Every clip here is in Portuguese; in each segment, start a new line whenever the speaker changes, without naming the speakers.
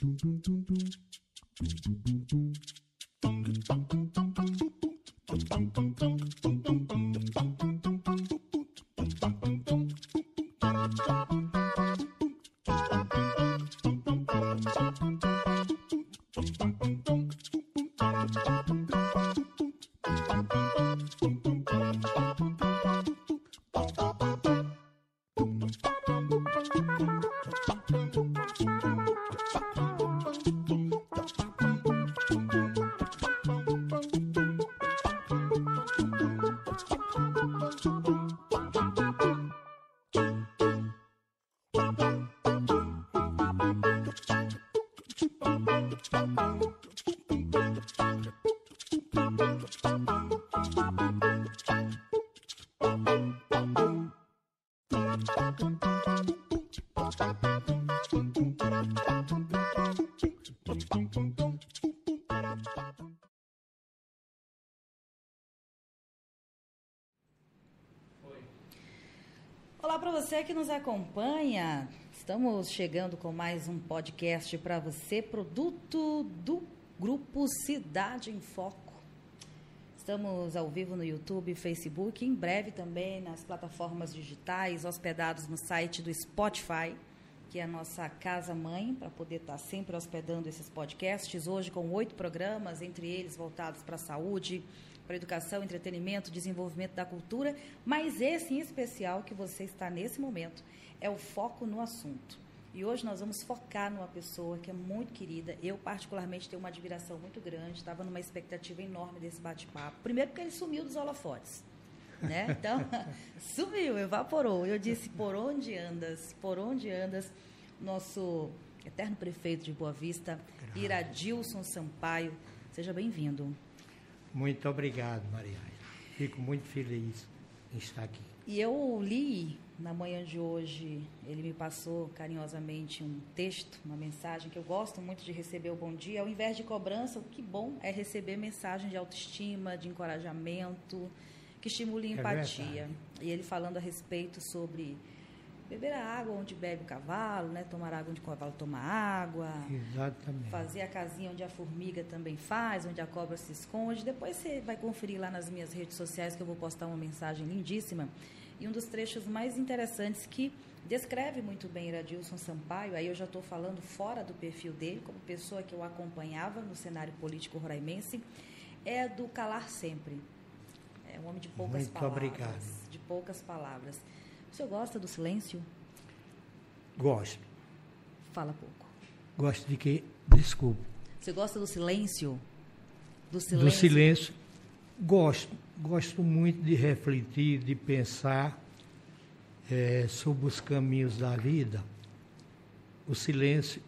Olá para você que nos acompanha. Estamos chegando com mais um podcast para você, produto do grupo Cidade em Foco. Estamos ao vivo no YouTube, Facebook, em breve também nas plataformas digitais, hospedados no site do Spotify, que é a nossa casa mãe, para poder estar sempre hospedando esses podcasts. Hoje com oito programas, entre eles voltados para a saúde, para educação, entretenimento, desenvolvimento da cultura, mas esse em especial que você está nesse momento é o foco no assunto. E hoje nós vamos focar numa pessoa que é muito querida. Eu, particularmente, tenho uma admiração muito grande. Estava numa expectativa enorme desse bate-papo. Primeiro, porque ele sumiu dos holofotes. Né? Então, sumiu, evaporou. Eu disse: por onde andas? Por onde andas? Nosso eterno prefeito de Boa Vista, Iradilson Sampaio. Seja bem-vindo.
Muito obrigado, Maria. Fico muito feliz em estar aqui.
E eu li na manhã de hoje, ele me passou carinhosamente um texto, uma mensagem que eu gosto muito de receber o bom dia. Ao invés de cobrança, o que bom é receber mensagem de autoestima, de encorajamento, que estimule
É
empatia.
verdade.
e ele falando a respeito sobre beber a água onde bebe o cavalo, né? tomar água onde o cavalo toma água,
Exatamente.
fazer a casinha onde a formiga também faz, onde a cobra se esconde. Depois você vai conferir lá nas minhas redes sociais que eu vou postar uma mensagem lindíssima. E um dos trechos mais interessantes que descreve muito bem Iradilson Sampaio, aí eu já estou falando fora do perfil dele, como pessoa que eu acompanhava no cenário político roraimense, é do calar sempre. É um homem de poucas
Muito
palavras.
obrigado.
De poucas palavras. O senhor gosta do silêncio?
Gosto.
Fala pouco.
Gosto de que. Desculpe.
Você gosta do silêncio? Do
Do silêncio. Gosto. Gosto muito de refletir, de pensar eh, sobre os caminhos da vida. O silêncio,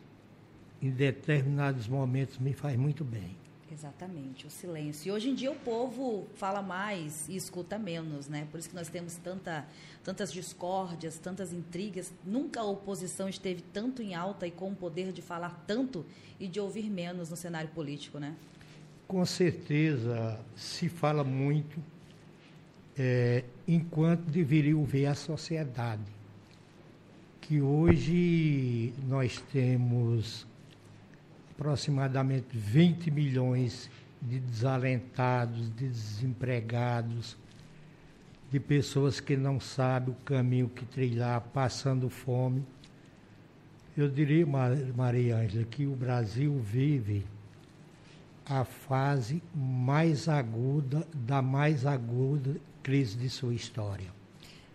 em determinados momentos, me faz muito bem.
Exatamente, o silêncio. E hoje em dia o povo fala mais e escuta menos, né? Por isso que nós temos tanta, tantas discórdias, tantas intrigas. Nunca a oposição esteve tanto em alta e com o poder de falar tanto e de ouvir menos no cenário político, né?
Com certeza se fala muito eh, enquanto deveriam ver a sociedade. Que hoje nós temos aproximadamente 20 milhões de desalentados, de desempregados, de pessoas que não sabem o caminho que trilhar, passando fome. Eu diria, Ma- Maria Ângela, que o Brasil vive a fase mais aguda da mais aguda crise de sua história.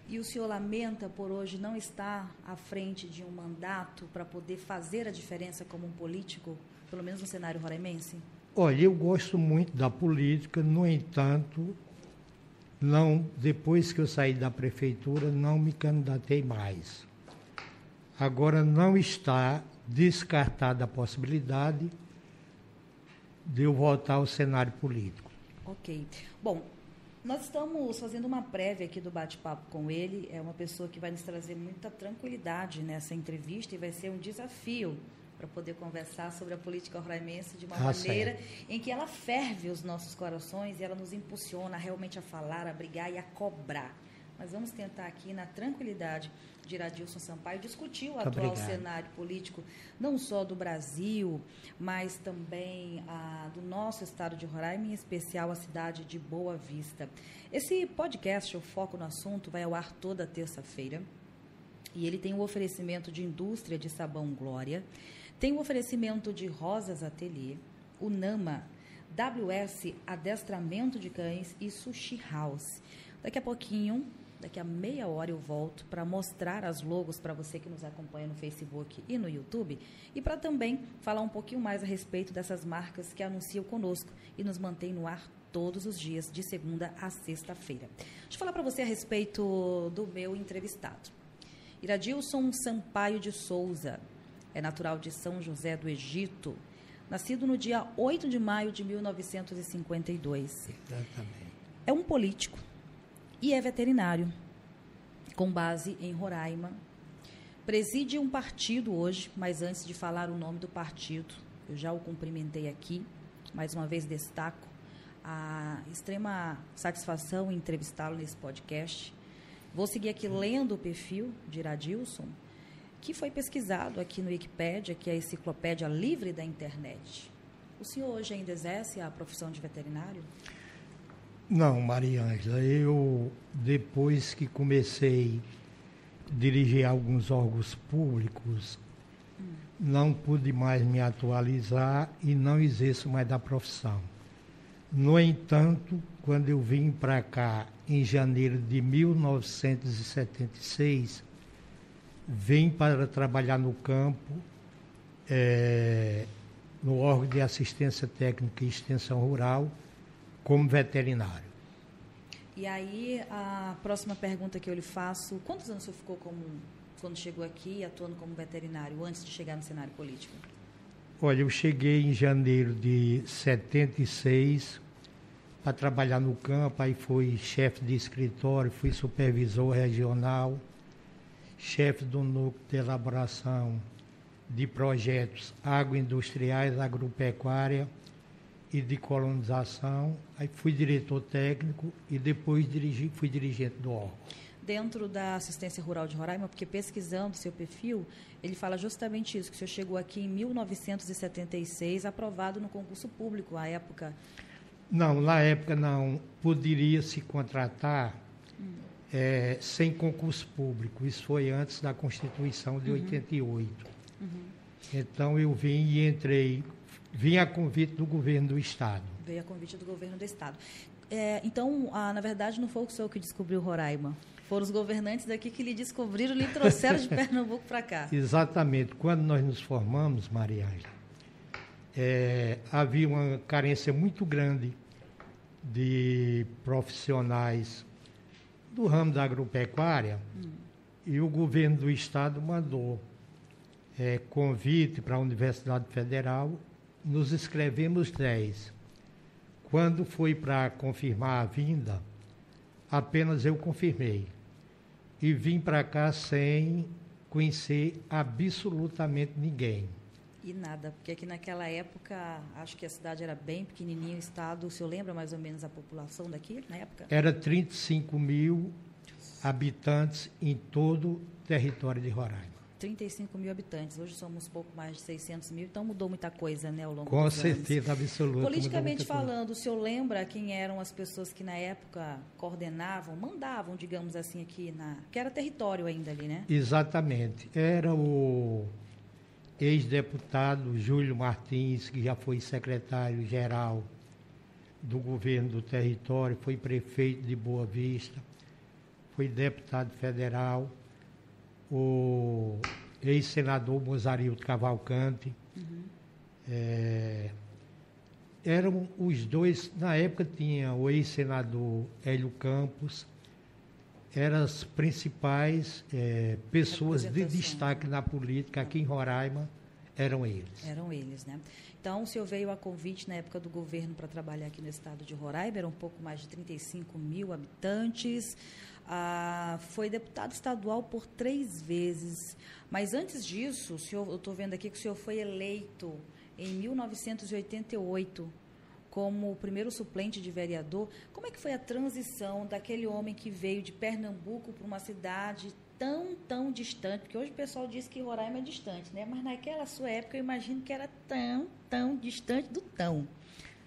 E o senhor lamenta por hoje não estar à frente de um mandato para poder fazer a diferença como um político, pelo menos no cenário roraimense?
Olha, eu gosto muito da política, no entanto, não, depois que eu saí da prefeitura, não me candidatei mais. Agora não está descartada a possibilidade de eu voltar ao cenário político.
Ok. Bom, nós estamos fazendo uma prévia aqui do bate-papo com ele. É uma pessoa que vai nos trazer muita tranquilidade nessa entrevista e vai ser um desafio para poder conversar sobre a política roraimense de uma
Ah,
maneira em que ela ferve os nossos corações e ela nos impulsiona realmente a falar, a brigar e a cobrar. mas vamos tentar aqui, na tranquilidade de Iradilson Sampaio, discutir o atual
Obrigado.
cenário político, não só do Brasil, mas também ah, do nosso estado de Roraima, em especial a cidade de Boa Vista. Esse podcast, o Foco no Assunto, vai ao ar toda terça-feira. E ele tem o oferecimento de indústria de sabão Glória, tem o oferecimento de Rosas Atelier, o Nama, WS Adestramento de Cães e Sushi House. Daqui a pouquinho, daqui a meia hora eu volto para mostrar as logos para você que nos acompanha no Facebook e no YouTube e para também falar um pouquinho mais a respeito dessas marcas que anunciam conosco e nos mantêm no ar todos os dias, de segunda a sexta-feira. Deixa eu falar para você a respeito do meu entrevistado. Iradilson Sampaio de Souza é natural de São José do Egito, nascido no dia 8 de maio de 1952.
Exatamente.
É um político e é veterinário, com base em Roraima. Preside um partido hoje, mas antes de falar o nome do partido, eu já o cumprimentei aqui, mais uma vez destaco a extrema satisfação em entrevistá-lo nesse podcast. Vou seguir aqui lendo o perfil de Iradilson, que foi pesquisado aqui no Wikipédia, que é a enciclopédia livre da internet. O senhor hoje ainda exerce a profissão de veterinário?
Não, Maria Ângela, eu depois que comecei a dirigir alguns órgãos públicos, não pude mais me atualizar e não exerço mais da profissão. No entanto, quando eu vim para cá em janeiro de 1976, vim para trabalhar no campo, eh, no órgão de assistência técnica e extensão rural, como veterinário.
E aí, a próxima pergunta que eu lhe faço: quantos anos o senhor ficou como, quando chegou aqui, atuando como veterinário, antes de chegar no cenário político?
Olha, eu cheguei em janeiro de 76 para trabalhar no campo, aí fui chefe de escritório, fui supervisor regional, chefe do núcleo de elaboração de projetos agroindustriais, agropecuária e de colonização. Aí fui diretor técnico e depois dirigi, fui dirigente do órgão.
Dentro da assistência rural de Roraima, porque pesquisando seu perfil, ele fala justamente isso, que o senhor chegou aqui em 1976, aprovado no concurso público, à época.
Não, na época não poderia se contratar eh, sem concurso público. Isso foi antes da Constituição de 88. Então eu vim e entrei, vim a convite do governo do Estado.
Veio a convite do governo do Estado. É, então, ah, na verdade, não foi o senhor que descobriu Roraima. Foram os governantes daqui que lhe descobriram e lhe trouxeram de Pernambuco para cá.
Exatamente. Quando nós nos formamos, Maria eh, havia uma carência muito grande de profissionais do ramo da agropecuária e o governo do estado mandou eh, convite para a Universidade Federal, nos inscrevemos 10. Quando foi para confirmar a vinda, apenas eu confirmei. E vim para cá sem conhecer absolutamente ninguém.
E nada, porque aqui naquela época, acho que a cidade era bem pequenininha, o estado, o senhor lembra mais ou menos a população daqui, na época?
Era 35 mil habitantes em todo o território de Roraima.
35 mil habitantes, hoje somos pouco mais de 600 mil, então mudou muita coisa, né, ao longo
Com
dos anos.
certeza absoluta. mudou
Politicamente
muita coisa.
falando, o senhor lembra quem eram as pessoas que na época coordenavam, mandavam, digamos assim, aqui na. que era território ainda ali, né?
Exatamente. Era o ex-deputado Júlio Martins, que já foi secretário-geral do governo do território, foi prefeito de Boa Vista, foi deputado federal, o ex-senador Mozarildo Cavalcante. É, eram os dois, na época tinha o ex-senador Hélio Campos, eram as principais eh, pessoas de destaque na política aqui em Roraima, eram eles.
Eram eles, né? Então, o senhor veio a convite na época do governo para trabalhar aqui no estado de Roraima, eram um pouco mais de 35 mil habitantes. Ah, foi deputado estadual por três vezes. Mas antes disso, senhor, eu estou vendo aqui que o senhor foi eleito em 1988 como o primeiro suplente de vereador. Como é que foi a transição daquele homem que veio de Pernambuco para uma cidade tão, tão distante? Porque hoje o pessoal diz que Roraima é distante, né? Mas naquela sua época eu imagino que era tão, tão distante do tão.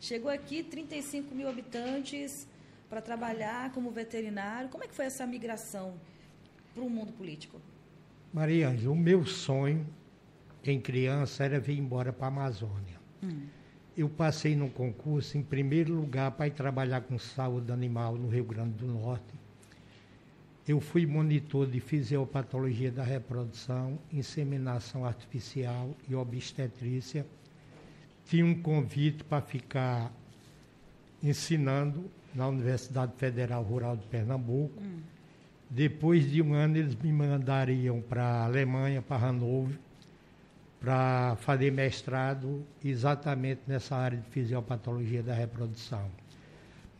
Chegou aqui, 35 mil habitantes, para trabalhar como veterinário. Como é que foi essa migração para o mundo político?
Maria Ângela, o meu sonho em criança era vir embora para a Amazônia. Hum. Eu passei no concurso, em primeiro lugar, para ir trabalhar com saúde animal no Rio Grande do Norte. Eu fui monitor de fisiopatologia da reprodução, inseminação artificial e obstetrícia. Tinha um convite para ficar ensinando na Universidade Federal Rural de Pernambuco. Hum. Depois de um ano, eles me mandariam para a Alemanha, para Hannover, para fazer mestrado exatamente nessa área de fisiopatologia da reprodução.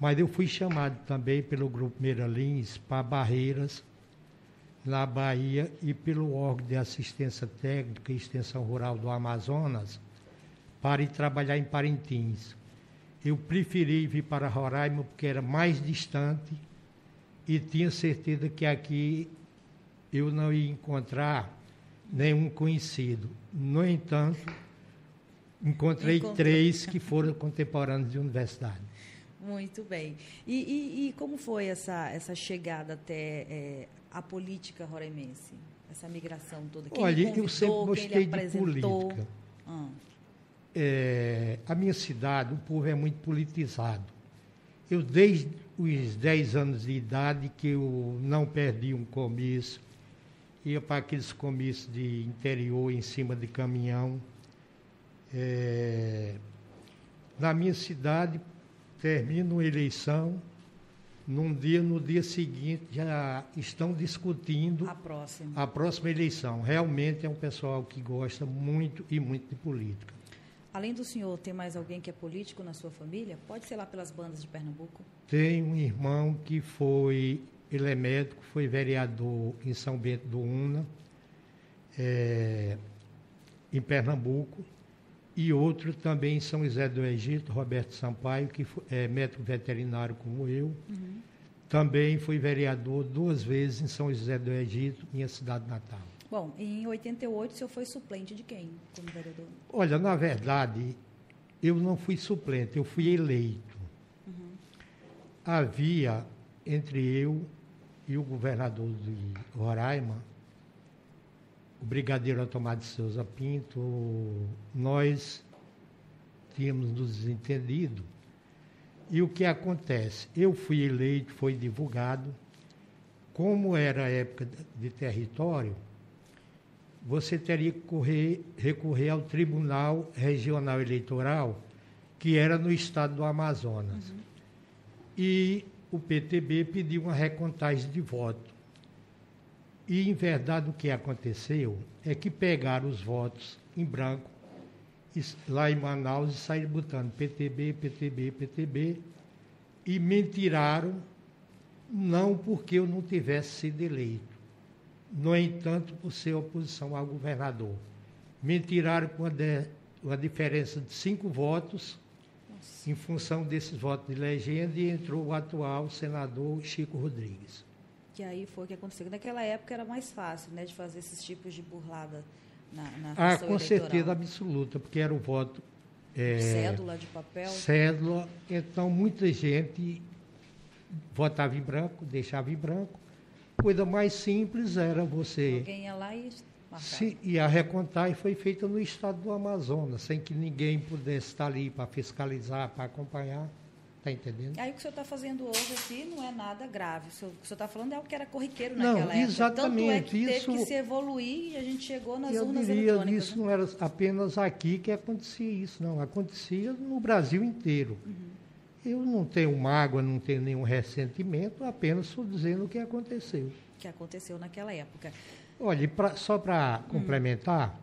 Mas eu fui chamado também pelo Grupo Meiralins para Barreiras, na Bahia, e pelo órgão de assistência técnica e extensão rural do Amazonas, para ir trabalhar em Parintins. Eu preferi vir para Roraima porque era mais distante e tinha certeza que aqui eu não ia encontrar nenhum conhecido. No entanto, encontrei três que foram contemporâneos de universidade.
Muito bem. E, e, e, como foi essa, essa chegada até é, a política roraimense? Essa migração toda? Quem
Olha, eu sempre gostei de política. Ah. É, a minha cidade, o povo é muito politizado. Eu, desde os 10 anos de idade, que eu não perdi um comício, ia para aqueles comícios de interior em cima de caminhão. É, na minha cidade, termina uma eleição, num dia, no dia seguinte, já estão discutindo
a próxima.
a próxima eleição. Realmente é um pessoal que gosta muito e muito de política.
Além do senhor, tem mais alguém que é político na sua família? Pode ser lá pelas bandas de Pernambuco?
Tem um irmão que foi ele é médico, foi vereador em São Bento do Una, é, em Pernambuco, e outro também em São José do Egito, Roberto Sampaio, que é médico veterinário como eu. Uhum. Também fui vereador duas vezes em São José do Egito, minha cidade natal.
Bom, em 88 o senhor foi suplente de quem como vereador?
Olha, na verdade, eu não fui suplente, eu fui eleito. Uhum. Havia entre eu e o governador de Roraima, o brigadeiro Automado de Souza Pinto, nós tínhamos nos desentendido. E o que acontece? Eu fui eleito, foi divulgado. Como era a época de território, você teria que correr, recorrer ao Tribunal Regional Eleitoral, que era no estado do Amazonas. Uhum. E o PTB pediu uma recontagem de voto. E, em verdade, o que aconteceu é que pegaram os votos em branco lá em Manaus e saíram botando PTB, PTB, PTB e mentiraram, não porque eu não tivesse sido eleito, no entanto, por ser oposição ao governador. Mentiraram com uma, de, uma diferença de cinco votos em função desses votos de legenda, e entrou o atual senador Chico Rodrigues.
Que aí foi o que aconteceu. Naquela época era mais fácil né, de fazer esses tipos de burlada na, na
Ah, com eleitoral. certeza absoluta, porque era o voto.
É, cédula de papel?
Cédula. Então, muita gente votava em branco, deixava em branco. Coisa mais simples era você.
Alguém ia lá e
se, e a recontagem foi feita no estado do Amazonas, sem que ninguém pudesse estar ali para fiscalizar, para acompanhar. Está entendendo?
Aí o que o senhor está fazendo hoje aqui não é nada grave. O senhor está falando é algo que era corriqueiro naquela não,
época. Exatamente. Tanto
é que isso, teve que se evoluir e a gente chegou nas eu urnas
diria, eletrônicas. Isso né? não era apenas aqui que acontecia isso, não. Acontecia no Brasil inteiro. Uhum. Eu não tenho mágoa, não tenho nenhum ressentimento, apenas estou dizendo o que aconteceu.
Que aconteceu naquela época.
Olha, pra, só para hum. complementar,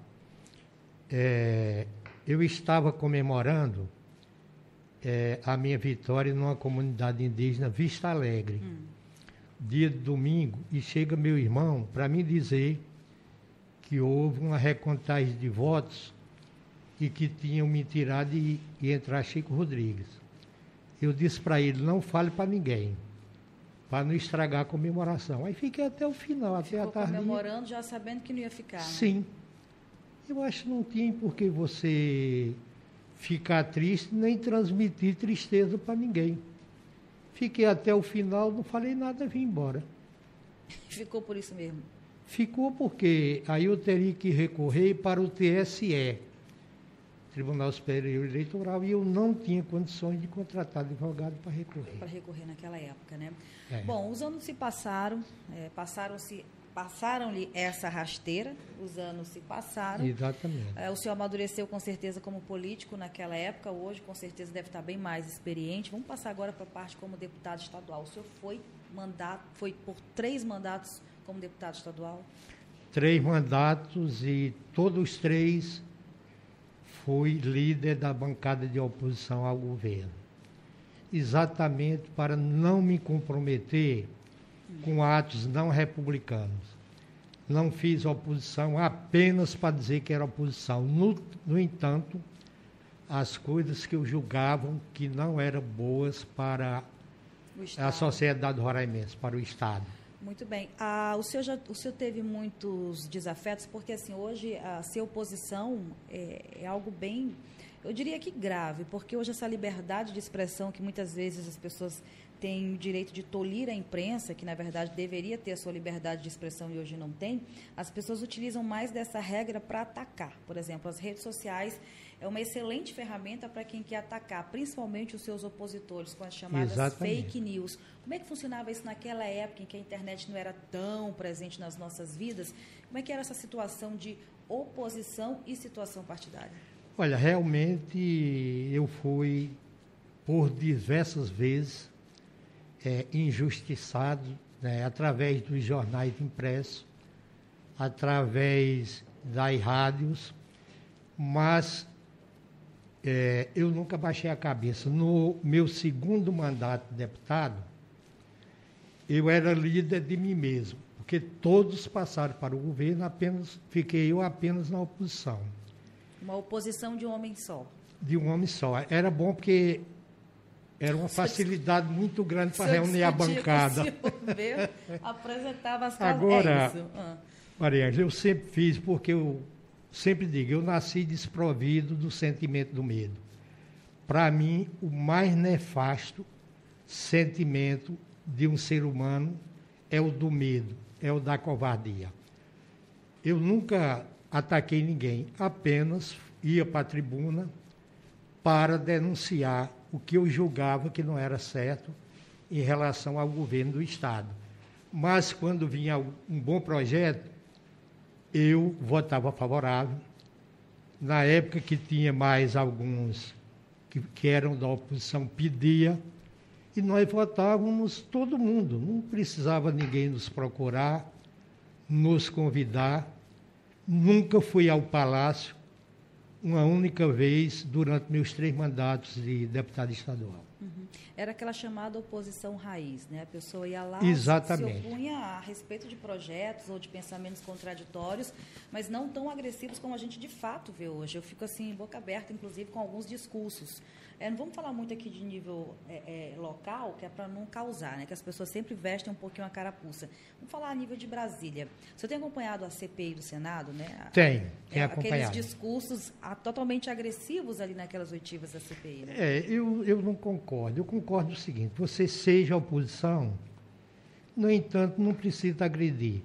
é, eu estava comemorando é, a minha vitória numa comunidade indígena Vista Alegre, hum. dia de domingo, e chega meu irmão para me dizer que houve uma recontagem de votos e que tinham me tirado e, e entrar Chico Rodrigues. Eu disse para ele, não fale para ninguém, para não estragar a comemoração. Aí fiquei até o final, até
Ficou
a tarde.
comemorando já sabendo que não ia ficar. Né?
Sim. Eu acho que não tinha por que você ficar triste nem transmitir tristeza para ninguém. Fiquei até o final, não falei nada, vim embora.
Ficou por isso mesmo?
Ficou porque aí eu teria que recorrer para o TSE, Tribunal Superior Eleitoral, e eu não tinha condições de contratar advogado para recorrer.
Para recorrer naquela época, né?
É.
Bom, os anos se passaram, é, passaram-se passaram-lhe essa rasteira, os anos se passaram.
Exatamente.
É, o senhor amadureceu com certeza como político naquela época, hoje com certeza deve estar bem mais experiente. Vamos passar agora para a parte como deputado estadual. O senhor foi mandato, foi por três mandatos como deputado estadual?
Três mandatos e todos os três fui líder da bancada de oposição ao governo. Exatamente para não me comprometer com atos não republicanos. Não fiz oposição apenas para dizer que era oposição. No, no entanto, as coisas que eu julgavam que não eram boas para a sociedade roraimense, para o Estado.
Muito bem. Ah, o, senhor já, o senhor teve muitos desafetos, porque assim, hoje a ser oposição é, é algo bem, eu diria que grave, porque hoje essa liberdade de expressão que muitas vezes as pessoas têm o direito de tolir a imprensa, que na verdade deveria ter a sua liberdade de expressão e hoje não tem, as pessoas utilizam mais dessa regra para atacar. Por exemplo, as redes sociais é uma excelente ferramenta para quem quer atacar, principalmente os seus opositores, com as chamadas
Exatamente.
fake news. Como é que funcionava isso naquela época em que a internet não era tão presente nas nossas vidas? Como é que era essa situação de oposição e situação partidária?
Olha, realmente eu fui por diversas vezes é, injustiçado né, através dos jornais impressos, através das rádios, mas é, eu nunca baixei a cabeça. No meu segundo mandato de deputado, eu era líder de mim mesmo, porque todos passaram para o governo, apenas fiquei eu apenas na oposição.
Uma oposição de um homem só.
De um homem só. Era bom porque era uma facilidade muito grande para reunir a bancada.
Apresentava as
Agora,
é
ah. Maria, eu sempre fiz porque eu sempre digo, eu nasci desprovido do sentimento do medo. Para mim, o mais nefasto sentimento de um ser humano é o do medo, é o da covardia. Eu nunca ataquei ninguém, apenas ia para a tribuna para denunciar o que eu julgava que não era certo em relação ao governo do Estado. Mas quando vinha um bom projeto, eu votava favorável. Na época que tinha mais alguns que, que eram da oposição, pedia, e nós votávamos todo mundo, não precisava ninguém nos procurar, nos convidar. Nunca fui ao Palácio uma única vez durante meus três mandatos de deputado estadual.
Uhum. Era aquela chamada oposição raiz, né? A pessoa ia lá,
Exatamente.
se opunha a respeito de projetos ou de pensamentos contraditórios, mas não tão agressivos como a gente de fato vê hoje. Eu fico assim, boca aberta, inclusive, com alguns discursos. É, não vamos falar muito aqui de nível é, é, local, que é para não causar, né? Que as pessoas sempre vestem um pouquinho a carapuça. Vamos falar a nível de Brasília. Você tem acompanhado a CPI do Senado, né?
Tem, tem
é,
acompanhado.
Aqueles discursos a, totalmente agressivos ali naquelas oitivas da CPI, né?
É, eu, eu não concordo. Eu concordo o seguinte, você seja oposição, no entanto, não precisa agredir.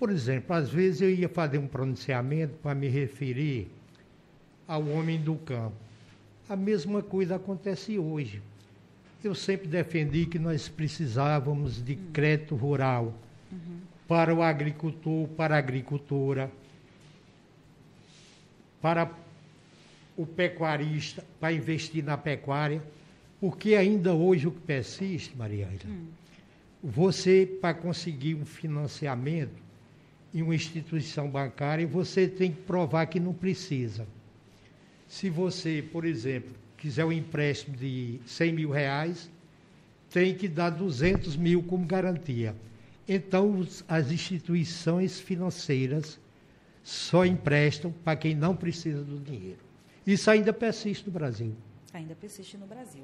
Por exemplo, às vezes eu ia fazer um pronunciamento para me referir ao homem do campo a mesma coisa acontece hoje. Eu sempre defendi que nós precisávamos de crédito rural uhum. para o agricultor, para a agricultora, para o pecuarista, para investir na pecuária, porque ainda hoje o que persiste, Maria hum. você, para conseguir um financiamento em uma instituição bancária, você tem que provar que não precisa. Se você, por exemplo, quiser um empréstimo de 100 mil reais, tem que dar 200 mil como garantia. Então, as instituições financeiras só emprestam para quem não precisa do dinheiro. Isso ainda persiste no Brasil.
Ainda persiste no Brasil.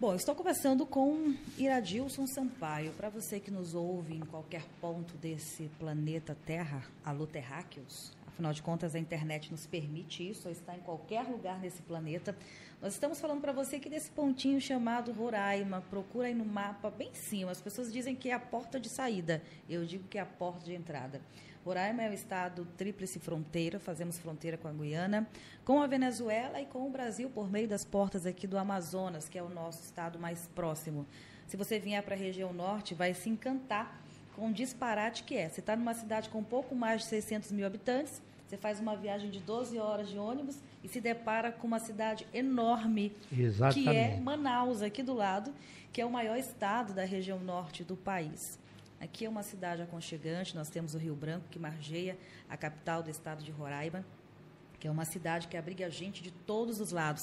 Bom, estou conversando com Iradilson Sampaio. Para você que nos ouve em qualquer ponto desse planeta Terra, alô terráqueos, afinal de contas a internet nos permite isso, está em qualquer lugar nesse planeta. Nós estamos falando para você que desse pontinho chamado Roraima, procura aí no mapa bem em cima. As pessoas dizem que é a porta de saída, eu digo que é a porta de entrada. Roraima é o estado tríplice fronteira, fazemos fronteira com a Guiana, com a Venezuela e com o Brasil por meio das portas aqui do Amazonas, que é o nosso estado mais próximo. Se você vier para a região norte, vai se encantar com o disparate que é. Você está numa cidade com um pouco mais de 600 mil habitantes, você faz uma viagem de 12 horas de ônibus e se depara com uma cidade enorme,
Exatamente.
que é Manaus, aqui do lado, que é o maior estado da região norte do país. Aqui é uma cidade aconchegante, nós temos o Rio Branco, que margeia a capital do estado de Roraima, que é uma cidade que abriga gente de todos os lados,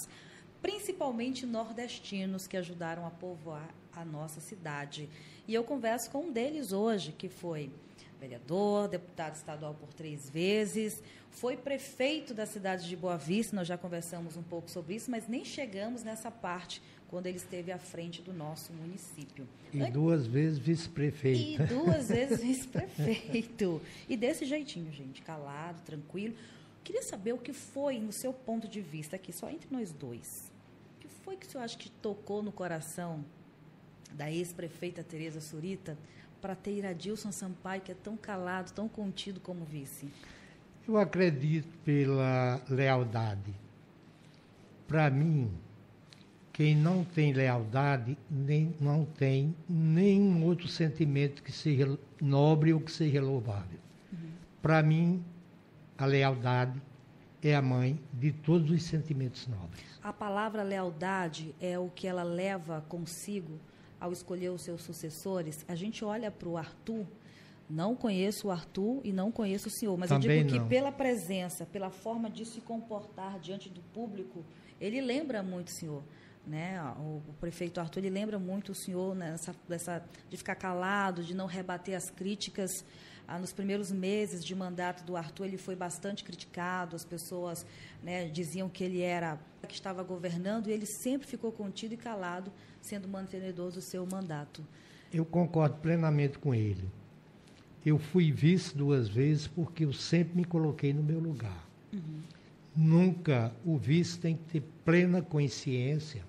principalmente nordestinos que ajudaram a povoar a nossa cidade. E eu converso com um deles hoje, que foi vereador, deputado estadual por três vezes, foi prefeito da cidade de Boa Vista, nós já conversamos um pouco sobre isso, mas nem chegamos nessa parte quando ele esteve à frente do nosso município.
E duas vezes vice-prefeito.
E duas vezes vice-prefeito. E desse jeitinho, gente, calado, tranquilo. Queria saber o que foi, no seu ponto de vista, aqui, só entre nós dois. O que foi que o senhor acha que tocou no coração da ex-prefeita Tereza Surita para ter Iradilson Sampaio, que é tão calado, tão contido como vice?
Eu acredito pela lealdade. Para mim, quem não tem lealdade nem, não tem nenhum outro sentimento que seja nobre ou que seja louvável. Uhum. Para mim, a lealdade é a mãe de todos os sentimentos nobres.
A palavra lealdade é o que ela leva consigo ao escolher os seus sucessores. A gente olha para o Arthur, não conheço o Arthur e não conheço o senhor, mas
Também
eu digo
não.
que pela presença, pela forma de se comportar diante do público, ele lembra muito o senhor. Né? O, o, prefeito Arthur ele lembra muito o senhor nessa, dessa, de ficar calado, de não rebater as críticas. Ah, nos primeiros meses de mandato do Arthur, ele foi bastante criticado, as pessoas né, diziam que ele era que estava governando e ele sempre ficou contido e calado, sendo mantenedor do seu mandato.
Eu concordo plenamente com ele. Eu fui vice duas vezes porque eu sempre me coloquei no meu lugar. Uhum. Nunca o vice tem que ter plena consciência.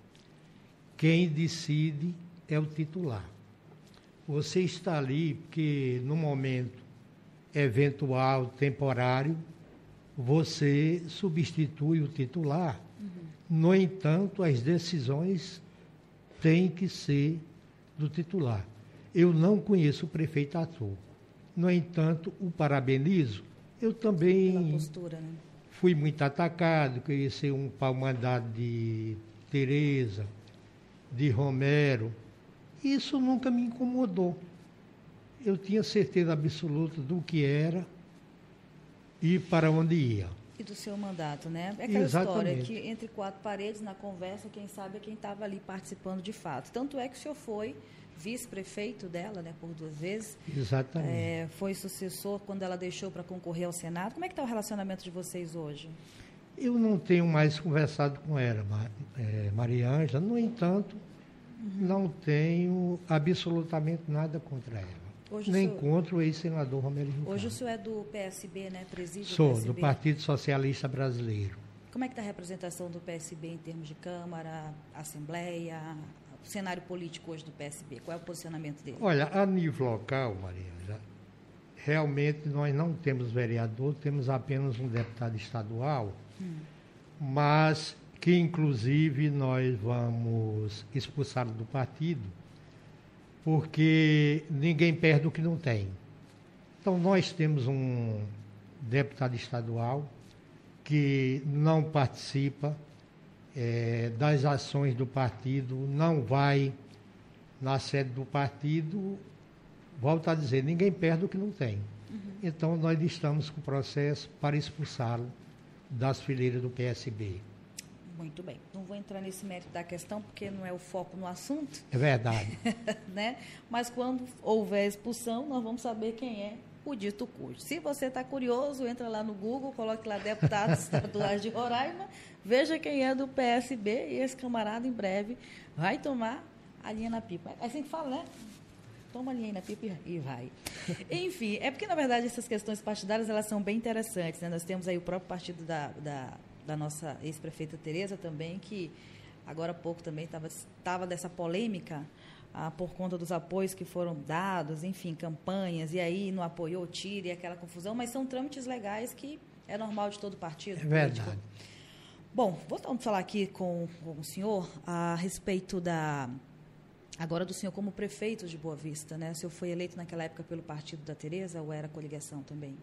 Quem decide é o titular. Você está ali porque, no momento eventual, temporário, você substitui o titular. Uhum. No entanto, as decisões têm que ser do titular. Eu não conheço o prefeito Arthur. No entanto, o parabenizo. Eu também
postura, né?
fui muito atacado, queria ser um pau-mandado de Tereza, de Romero. Isso nunca me incomodou. Eu tinha certeza absoluta do que era e para onde ia.
E do seu mandato, né? É aquela
Exatamente.
história que entre quatro paredes, na conversa, quem sabe é quem estava ali participando de fato. Tanto é que o senhor foi vice-prefeito dela, né, por duas vezes.
Exatamente.
É, foi sucessor quando ela deixou para concorrer ao Senado. Como é que está o relacionamento de vocês hoje?
Eu não tenho mais conversado com ela, é, Maria Ângela. No entanto, uhum. não tenho absolutamente nada contra ela. Hoje Nem senhor... contra o ex-senador Romero Ricardo.
Hoje o senhor é do PSB, né? Presídio
Sou, do Partido Socialista Brasileiro.
Como é que está a representação do PSB em termos de Câmara, Assembleia, o cenário político hoje do PSB? Qual é o posicionamento dele?
Olha, a nível local, Maria, realmente nós não temos vereador, temos apenas um deputado estadual, hum. mas que inclusive nós vamos expulsar do partido porque ninguém perde o que não tem. Então, nós temos um deputado estadual que não participa é, das ações do partido, não vai na sede do partido. Volto a dizer, ninguém perde o que não tem. Uhum. Então, nós estamos com o processo para expulsá-lo das fileiras do PSB.
Muito bem. Não vou entrar nesse mérito da questão, porque não é o foco no assunto.
É verdade.
né? Mas quando houver expulsão, nós vamos saber quem é o dito cujo. Se você está curioso, entra lá no Google, coloque lá deputado estaduais de Roraima, veja quem é do PSB e esse camarada em breve vai tomar a linha na pipa. É assim que fala, né? Toma a linha na pipa e vai. Enfim, é porque, na verdade, essas questões partidárias elas são bem interessantes. Né? Nós temos aí o próprio partido da, da, da nossa ex-prefeita Tereza também, que agora há pouco também estava dessa polêmica ah, por conta dos apoios que foram dados, enfim, campanhas, e aí não apoiou, tire, aquela confusão, mas são trâmites legais que é normal de todo partido.
É verdade.
Bom, voltamos falar aqui com, com o senhor a respeito da. Agora do senhor como prefeito de Boa Vista, né? O senhor foi eleito naquela época pelo partido da Tereza ou era coligação também?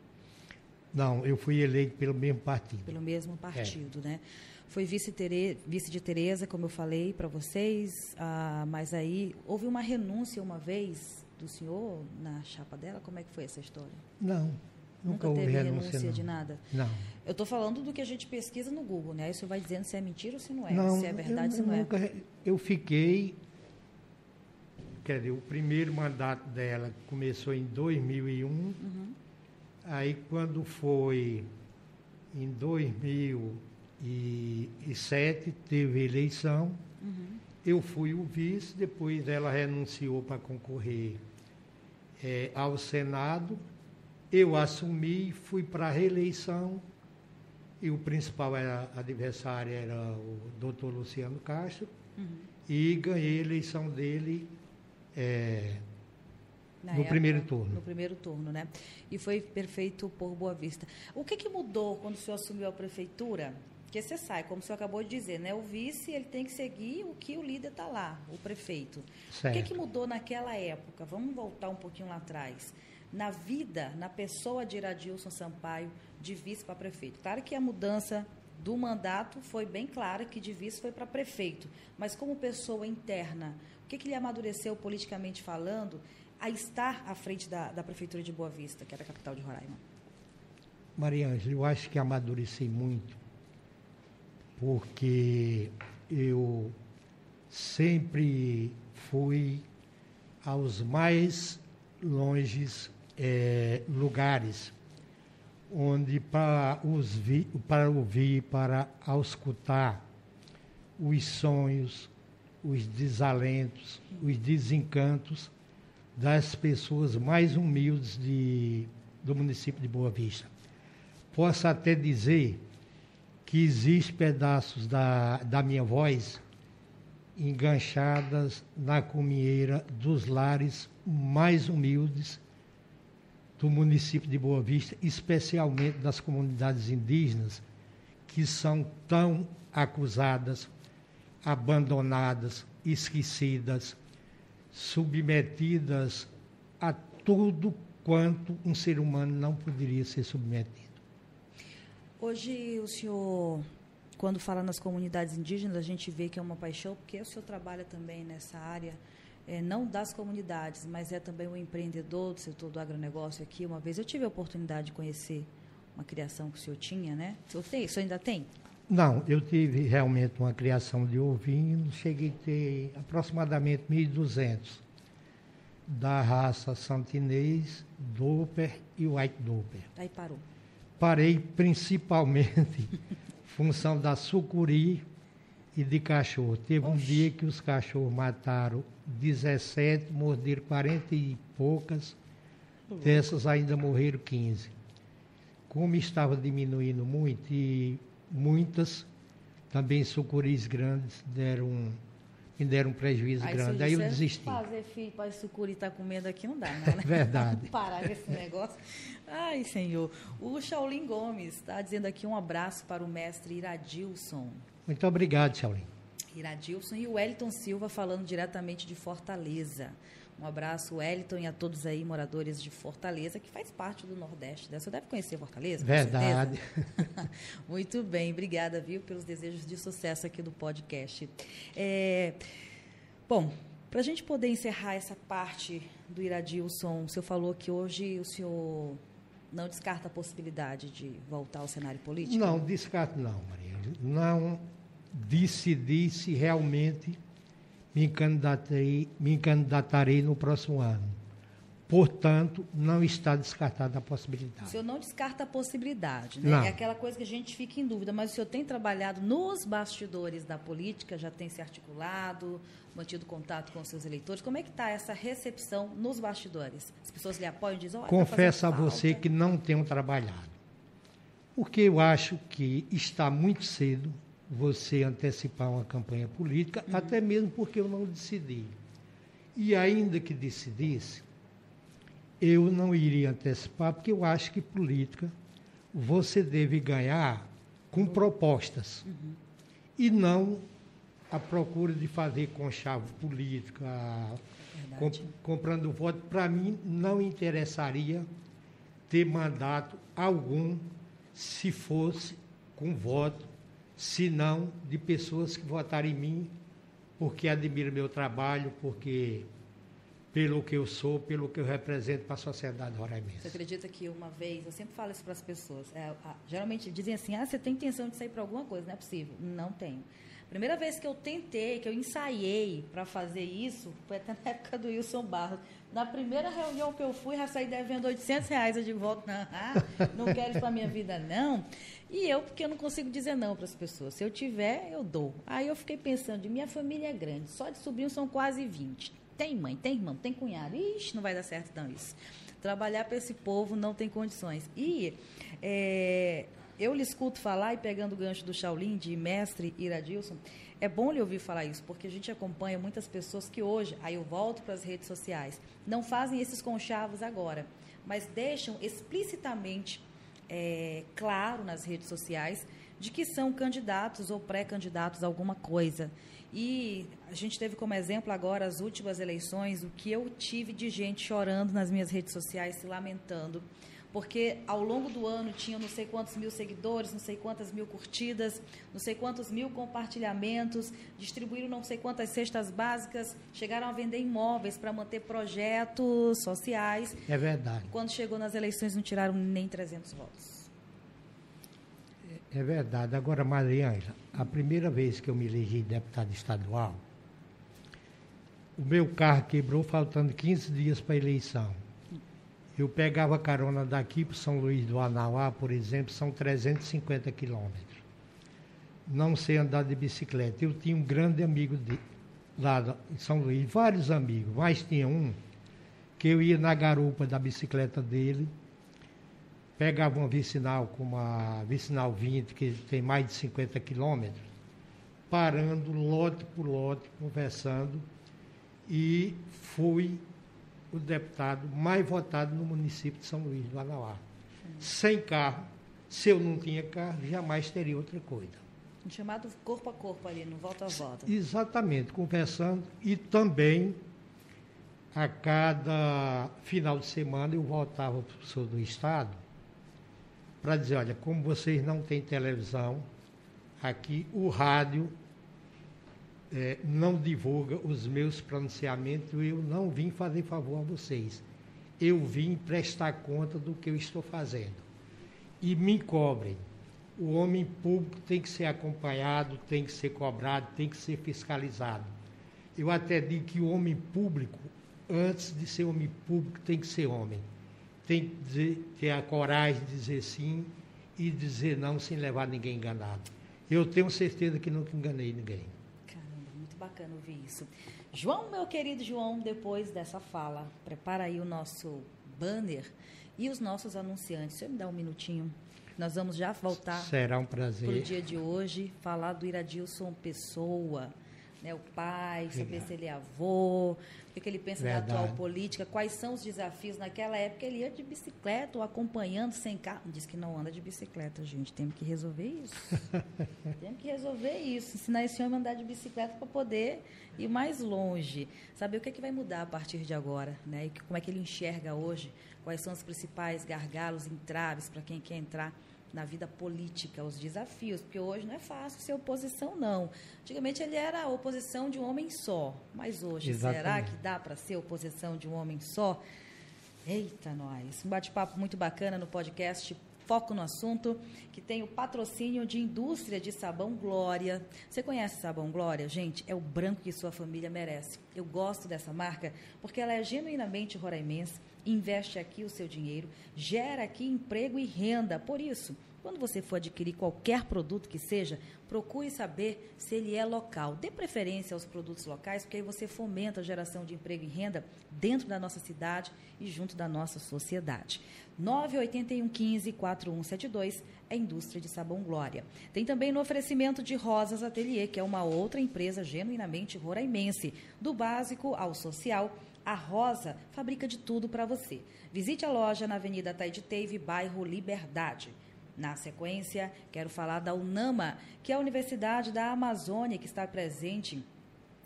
Não, eu fui eleito pelo mesmo partido.
Pelo mesmo partido, é. né? Foi vice, tere, vice de Tereza, como eu falei para vocês, ah, mas aí houve uma renúncia uma vez do senhor na chapa dela? Como é que foi essa história?
Não,
Nunca,
Nunca
teve
renúncia, não.
de nada?
Não.
Eu estou falando do que a gente pesquisa no Google, né? Isso vai dizendo se é mentira ou se não é,
não
se é verdade ou se não é.
nunca, re- Eu fiquei. Quer dizer, o primeiro mandato dela começou em 2001.
Uhum.
Aí, quando foi em 2007, teve eleição.
Uhum.
Eu fui o vice, depois ela renunciou para concorrer eh, ao Senado. Eu assumi, fui para a reeleição. E o principal era, adversário era o doutor Luciano Castro.
Uhum.
E ganhei a eleição dele eh,
Na
no
época,
primeiro turno.
No primeiro turno, né? E foi perfeito por Boa Vista. O que, que mudou quando o senhor assumiu a prefeitura? Porque você sai, como o senhor acabou de dizer, né? O vice ele tem que seguir o que o líder está lá, o prefeito. O que,
Certo.
que mudou naquela época? Vamos voltar um pouquinho lá atrás. Na vida, na pessoa de Iradilson Sampaio, de vice para prefeito. Claro que a mudança do mandato foi bem clara, que de vice foi para prefeito. Mas como pessoa interna, o que, que lhe amadureceu politicamente falando a estar à frente da, da prefeitura de Boa Vista, que era a capital de Roraima?
Maria Ângela, eu acho que amadureci muito, porque eu sempre fui aos mais longes eh, lugares, onde para, os vi, para ouvir, para auscultar os sonhos, os desalentos, os desencantos das pessoas mais humildes de, do município de Boa Vista. Posso até dizer que existem pedaços da, da minha voz enganchadas na comieira dos lares mais humildes do município de Boa Vista, especialmente das comunidades indígenas, que são tão acusadas, abandonadas, esquecidas, submetidas a tudo quanto um ser humano não poderia ser submetido.
Hoje, o senhor, quando fala nas comunidades indígenas, a gente vê que é uma paixão, porque o senhor trabalha também nessa área, é, não das comunidades, mas é também um empreendedor do setor do agronegócio aqui. Uma vez eu tive a oportunidade de conhecer uma criação que o senhor tinha, né? O senhor, tem, o senhor ainda tem?
Não, eu tive realmente uma criação de ovinhos, cheguei a ter aproximadamente 1.200 da raça santinês, Doper e White Doper.
Aí parou.
Parei principalmente função da sucuri e de cachorro. Teve um
Oxe.
dia que os cachorros mataram 17, morderam 40 e poucas, dessas ainda morreram 15. Como estava diminuindo muito e muitas, também sucuris grandes deram, me deram um prejuízo
Aí,
grande. Aí eu desisti.
Fazer filho para sucuri estar comendo aqui não dá, não, né?
Verdade.
Parar com esse negócio. Ai, senhor. O Shaolin Gomes está dizendo aqui um abraço para o mestre Iradilson.
Muito obrigado, Shaolin.
Iradilson e o Wellington Silva falando diretamente de Fortaleza. Um abraço, Wellington, e a todos aí, moradores de Fortaleza, que faz parte do Nordeste. Né? Você deve conhecer Fortaleza?
Verdade.
Muito bem, obrigada, viu, pelos desejos de sucesso aqui do podcast. É, bom, para a gente poder encerrar essa parte do Iradilson, o senhor falou que hoje o senhor não descarta a possibilidade de voltar ao cenário político?
Não, descarto não, Maria. Não decidi se realmente me candidatei, me candidatarei no próximo ano. Portanto, não está descartada a possibilidade.
O senhor não descarta a possibilidade, né?
Não.
É aquela coisa que a gente fica em dúvida, mas o senhor tem trabalhado nos bastidores da política, já tem se articulado, mantido contato com os seus eleitores. Como é que está essa recepção nos bastidores? As pessoas lhe apoiam e dizem, olha, tá
Confesso a
fazendo
você que não tenho trabalhado. Porque eu acho que está muito cedo você antecipar uma campanha política,
Uhum.
até mesmo porque eu não decidi. E ainda que decidisse, eu não iria antecipar, porque eu acho que política você deve ganhar com propostas. E não a procura de fazer conchavo política, com-
Verdade.
comprando voto. Para mim, não interessaria ter mandato algum se fosse com voto, se não de pessoas que votaram em mim porque admiram meu trabalho, porque pelo que eu sou, pelo que eu represento para a sociedade
Você
roraimense.
acredita que uma vez, eu sempre falo isso para as pessoas, é, a- geralmente dizem assim, ah, você tem intenção de sair para alguma coisa, não é possível. Não tenho. Primeira vez que eu tentei, que eu ensaiei para fazer isso, foi até na época do Wilson Barros. Na primeira reunião que eu fui, já saí devendo 800 reais de volta. Não, ah, não quero isso para minha vida, não. E eu, porque eu não consigo dizer não para as pessoas. Se eu tiver, eu dou. Aí eu fiquei pensando, minha família é grande, só de sobrinhos são quase 20. Tem mãe, tem irmão, tem cunhado. Ixi, não vai dar certo não isso. Trabalhar para esse povo não tem condições. E é, eu lhe escuto falar, e pegando o gancho do Shaolin, de mestre Iradilson, é bom lhe ouvir falar isso, porque a gente acompanha muitas pessoas que hoje, aí eu volto para as redes sociais, não fazem esses conchavos agora, mas deixam explicitamente é, claro nas redes sociais de que são candidatos ou pré-candidatos a alguma coisa. E a gente teve como exemplo agora as últimas eleições, o que eu tive de gente chorando nas minhas redes sociais, se lamentando, porque ao longo do ano tinha não sei quantos mil seguidores, não sei quantas mil curtidas, não sei quantos mil compartilhamentos, distribuíram não sei quantas cestas básicas, chegaram a vender imóveis para manter projetos sociais.
É verdade.
Quando chegou nas eleições não tiraram nem 300 votos.
É verdade. Agora, Mariângela, a primeira vez que eu me elegi deputado estadual, o meu carro quebrou faltando 15 dias para a eleição. Eu pegava carona daqui para São Luís do Anauá, por exemplo, são 350 quilômetros. Não sei andar de bicicleta. Eu tinha um grande amigo de, lá em São Luís, vários amigos, mas tinha um que eu ia na garupa da bicicleta dele, pegava uma vicinal como a vicinal 20, que tem mais de 50 quilômetros, parando lote por lote, conversando, e fui o deputado mais votado no município de São Luís do Anauá. Sem carro, se eu não tinha carro, jamais teria outra coisa.
Um chamado corpo a corpo ali, no volta a volta.
Exatamente, conversando e também a cada final de semana eu voltava para o sul do estado para dizer, olha, como vocês não têm televisão, aqui o rádio eh, não divulga os meus pronunciamentos, eu não vim fazer favor a vocês. Eu vim prestar conta do que eu estou fazendo. E me cobrem. O homem público tem que ser acompanhado, tem que ser cobrado, tem que ser fiscalizado. Eu até digo que o homem público, antes de ser homem público, tem que ser homem. Tem que dizer- ter a coragem de dizer sim e dizer não sem levar ninguém enganado. Eu tenho certeza que nunca enganei ninguém.
Bacana ouvir isso. João, meu querido João, depois dessa fala, prepara aí o nosso banner e os nossos anunciantes. Você me dá um minutinho? Nós vamos já voltar
Será um
para o
prazer.
dia de hoje, falar do Iradilson Pessoa, né, o pai, saber
Obrigado.
se ele é avô, o que, ele pensa
Verdade.
da atual política, quais são os desafios. Naquela época ele ia de bicicleta ou acompanhando sem carro. Diz que não anda de bicicleta, gente. Temos que resolver isso. Temos que resolver isso. Ensinar esse homem a andar de bicicleta para poder ir mais longe. Saber o que, é que vai mudar a partir de agora, né? E como é que ele enxerga hoje, quais são os principais gargalos, entraves para quem quer entrar na vida política, os desafios, porque hoje não é fácil ser oposição, não. Antigamente ele era a oposição de um homem só, mas hoje, será
Exatamente.
que dá para ser oposição de um homem só? Eita, nós. Um bate-papo muito bacana no podcast Foco no Assunto, que tem o patrocínio de indústria de sabão Glória. Você conhece sabão Glória? Gente, é o branco que sua família merece. Eu gosto dessa marca porque ela é genuinamente roraimense, investe aqui o seu dinheiro, gera aqui emprego e renda. Por isso, quando você for adquirir qualquer produto que seja, procure saber se ele é local. Dê preferência aos produtos locais, porque aí você fomenta a geração de emprego e renda dentro da nossa cidade e junto da nossa sociedade. 98115 4172 é Indústria de Sabão Glória. Tem também no oferecimento de Rosas Atelier, que é uma outra empresa genuinamente roraimense, do básico ao social. A Rosa fabrica de tudo para você. Visite a loja na Avenida Taide Teve, bairro Liberdade. Na sequência, quero falar da UNAMA, que é a Universidade da Amazônia, que está presente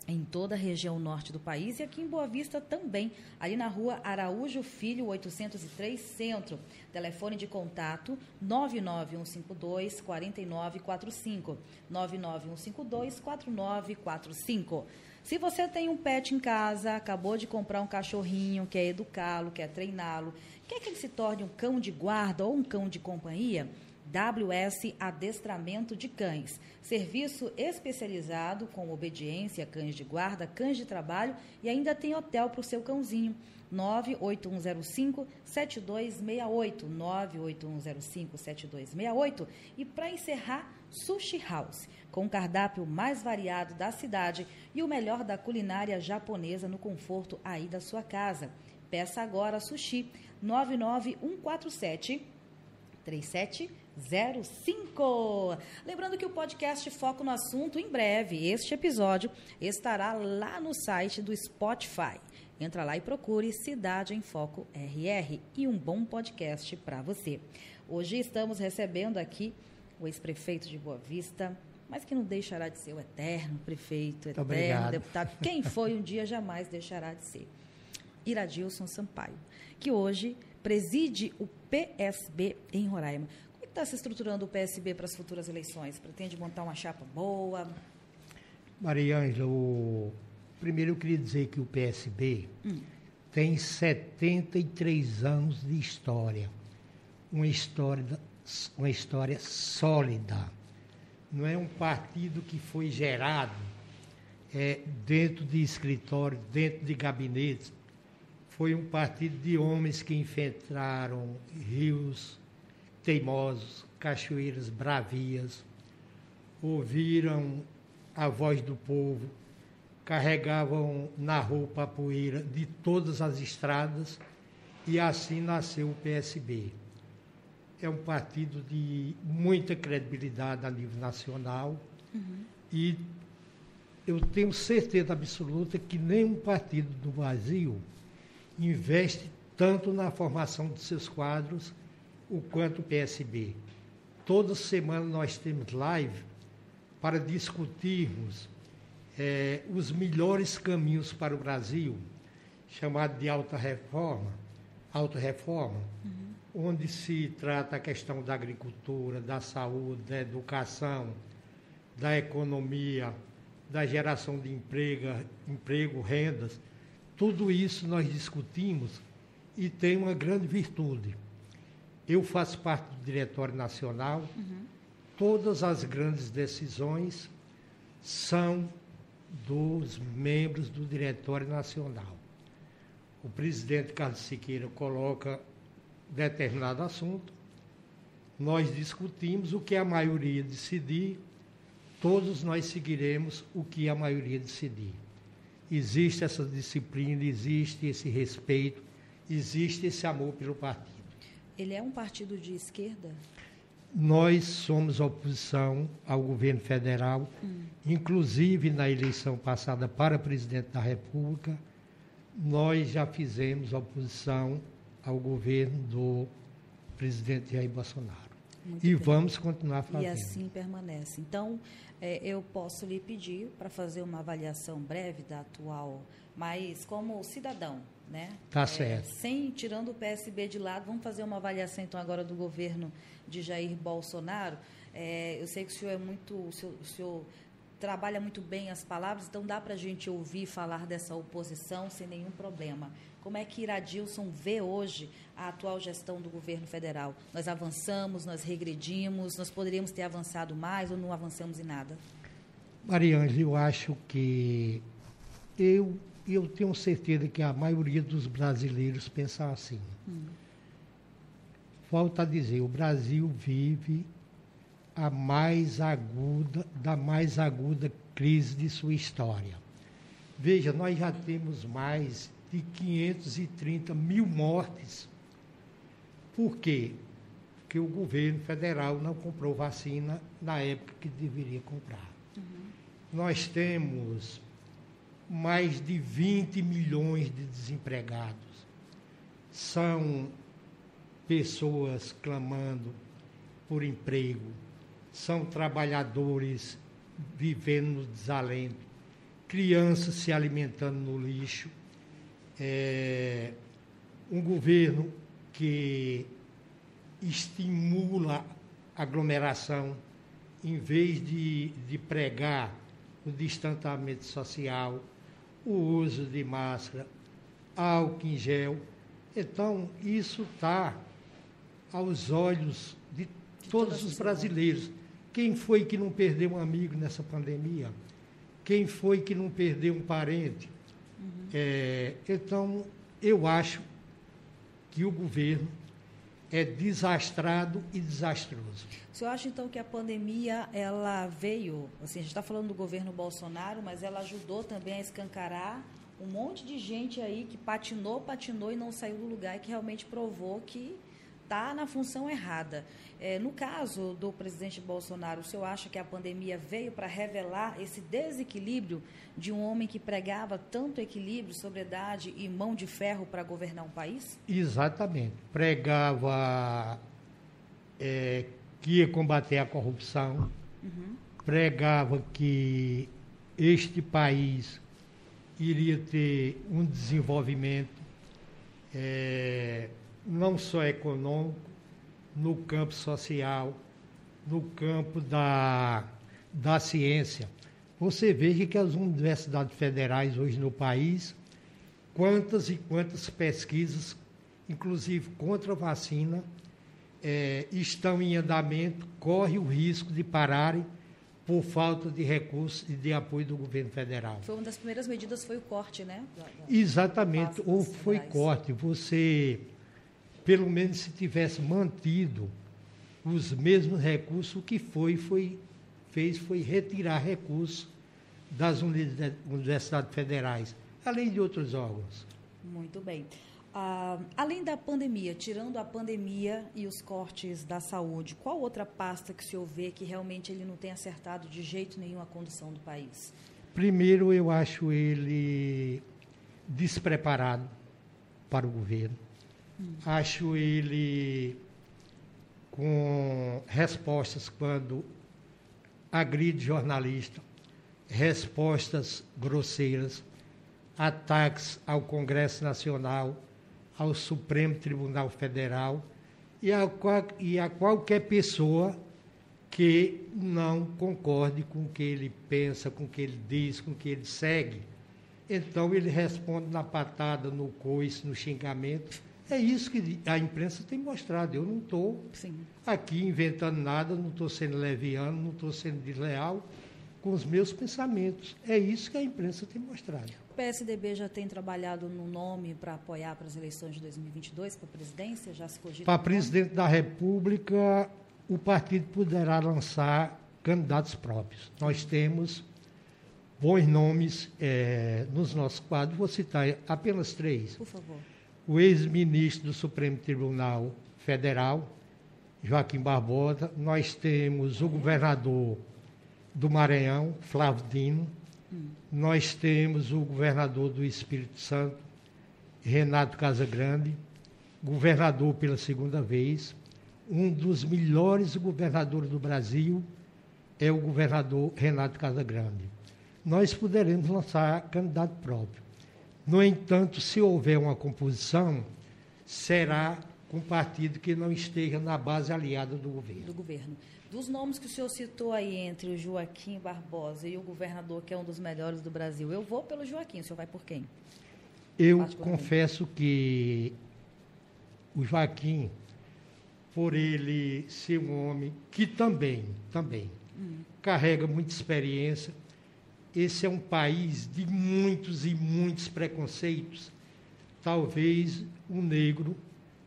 em toda a região norte do país e aqui em Boa Vista também, ali na rua Araújo Filho, 803 Centro. Telefone de contato 99152 4945. 99152 4945. Se você tem um pet em casa, acabou de comprar um cachorrinho, quer educá-lo, quer treiná-lo, quer que ele se torne um cão de guarda ou um cão de companhia, WS Adestramento de Cães. Serviço especializado com obediência, cães de guarda, cães de trabalho e ainda tem hotel para o seu cãozinho. 98105 7268 98105 7268 e para encerrar Sushi House, com o cardápio mais variado da cidade e o melhor da culinária japonesa no conforto aí da sua casa. Peça agora sushi 99147 3705. Lembrando que o podcast Foco no Assunto, em breve, este episódio estará lá no site do Spotify. Entra lá e procure Cidade em Foco RR e um bom podcast para você. Hoje estamos recebendo aqui o ex-prefeito de Boa Vista, mas que não deixará de ser o eterno prefeito, eterno
Obrigado.
deputado. Quem foi um dia jamais deixará de ser. Iradilson Sampaio, que hoje preside o PSB em Roraima. Como é que está se estruturando o PSB para as futuras eleições? Pretende montar uma chapa boa?
Maria Ângela, o... primeiro eu queria dizer que o PSB
Hum.
tem 73 anos de história. Uma história, uma história sólida. Não é um partido que foi gerado é, dentro de escritórios, dentro de gabinetes. Foi um partido de homens que enfrentaram rios teimosos, cachoeiras bravias, ouviram a voz do povo, carregavam na roupa a poeira de todas as estradas e assim nasceu o PSB. É um partido de muita credibilidade a nível nacional. E eu tenho certeza absoluta que nenhum partido do Brasil investe tanto na formação de seus quadros o quanto o PSB. Toda semana nós temos live para discutirmos eh, os melhores caminhos para o Brasil, chamado de alta reforma, alta reforma, onde se trata a questão da agricultura, da saúde, da educação, da economia, da geração de emprego, emprego, rendas. Tudo isso nós discutimos e tem uma grande virtude. Eu faço parte do Diretório Nacional, todas as grandes decisões são dos membros do Diretório Nacional. O presidente Carlos Siqueira coloca determinado assunto, nós discutimos o que a maioria decidir, todos nós seguiremos o que a maioria decidir. Existe essa disciplina, existe esse respeito, existe esse amor pelo partido.
Ele é um partido de esquerda?
Nós somos oposição ao governo federal, inclusive na eleição passada para presidente da República, nós já fizemos oposição ao governo do presidente Jair Bolsonaro.
Muito
E
bem.
vamos continuar
E
fazendo.
assim permanece. Então, é, eu posso lhe pedir para fazer uma avaliação breve da atual, mas como cidadão, né?
Tá
É,
certo.
sem tirando o PSB de lado, vamos fazer uma avaliação então agora do governo de Jair Bolsonaro. É, eu sei que o senhor é muito, o senhor, o senhor trabalha muito bem as palavras, então dá para a gente ouvir falar dessa oposição sem nenhum problema. Como é que Iradilson vê hoje a atual gestão do governo federal? Nós avançamos, nós regredimos, nós poderíamos ter avançado mais ou não avançamos em nada?
Mariângela, eu acho que eu eu tenho certeza que a maioria dos brasileiros pensa assim. Hum. Falta a dizer, o Brasil vive a mais aguda, da mais aguda crise de sua história. Veja, nós já temos mais de 530 mil mortes. Por quê? Porque o governo federal não comprou vacina na época que deveria comprar. Uhum. Nós temos mais de 20 milhões de desempregados. São pessoas clamando por emprego, são trabalhadores vivendo no desalento, crianças se alimentando no lixo, é, um governo que estimula a aglomeração em vez de, de pregar o distanciamento social, o uso de máscara, álcool em gel. Então, isso está aos olhos de todos os brasileiros. Quem foi que não perdeu um amigo nessa pandemia? Quem foi que não perdeu um parente? Uhum. É, então, eu acho que o governo é desastrado e desastroso.
O senhor acha, então, que a pandemia, ela veio, assim, a gente está falando do governo Bolsonaro, mas ela ajudou também a escancarar um monte de gente aí que patinou, patinou e não saiu do lugar e que realmente provou que está na função errada. É, no caso do presidente Bolsonaro, o senhor acha que a pandemia veio para revelar esse desequilíbrio de um homem que pregava tanto equilíbrio, sobriedade e mão de ferro para governar um país?
Exatamente. Pregava é, que ia combater a corrupção, uhum. pregava que este país iria ter um desenvolvimento. É, não só econômico, no campo social, no campo da, da ciência. Você veja que as universidades federais hoje no país, quantas e quantas pesquisas, inclusive contra a vacina, é, estão em andamento, corre o risco de pararem por falta de recursos e de apoio do governo federal.
Foi uma das primeiras medidas, foi o corte, né?
Exatamente, ou foi corte. Você pelo menos se tivesse mantido os mesmos recursos, o que foi, foi fez foi retirar recursos das universidades federais, além de outros órgãos.
Muito bem. Uh, além da pandemia, tirando a pandemia e os cortes da saúde, qual outra pasta que o senhor vê que realmente ele não tem acertado de jeito nenhum a condução do país?
Primeiro, eu acho ele despreparado para o governo. Acho ele com respostas quando agride jornalista, respostas grosseiras, ataques ao Congresso Nacional, ao Supremo Tribunal Federal e a, e a qualquer pessoa que não concorde com o que ele pensa, com o que ele diz, com o que ele segue. Então ele responde na patada, no coice, no xingamento é isso que a imprensa tem mostrado. Eu não estou aqui inventando nada, não estou sendo leviano, não estou sendo desleal com os meus pensamentos. É isso que a imprensa tem mostrado.
O PSDB já tem trabalhado no nome para apoiar para as eleições de 2022 para a presidência? Já se cogita?
Para presidente da República, o partido poderá lançar candidatos próprios. Nós temos bons nomes é, nos nossos quadros. Vou citar apenas três.
Por favor
o ex-ministro do Supremo Tribunal Federal, Joaquim Barbosa, nós temos o governador do Maranhão, Flávio Dino, hum. nós temos o governador do Espírito Santo, Renato Casagrande, governador pela segunda vez, um dos melhores governadores do Brasil é o governador Renato Casagrande. Nós poderemos lançar candidato próprio. No entanto, se houver uma composição, será com um partido que não esteja na base aliada do governo.
Do governo. Dos nomes que o senhor citou aí entre o Joaquim Barbosa e o governador, que é um dos melhores do Brasil, eu vou pelo Joaquim, o senhor vai por quem?
Eu confesso que o Joaquim, por ele ser um homem que também, também, hum. carrega muita experiência, esse é um país de muitos e muitos preconceitos. Talvez o negro,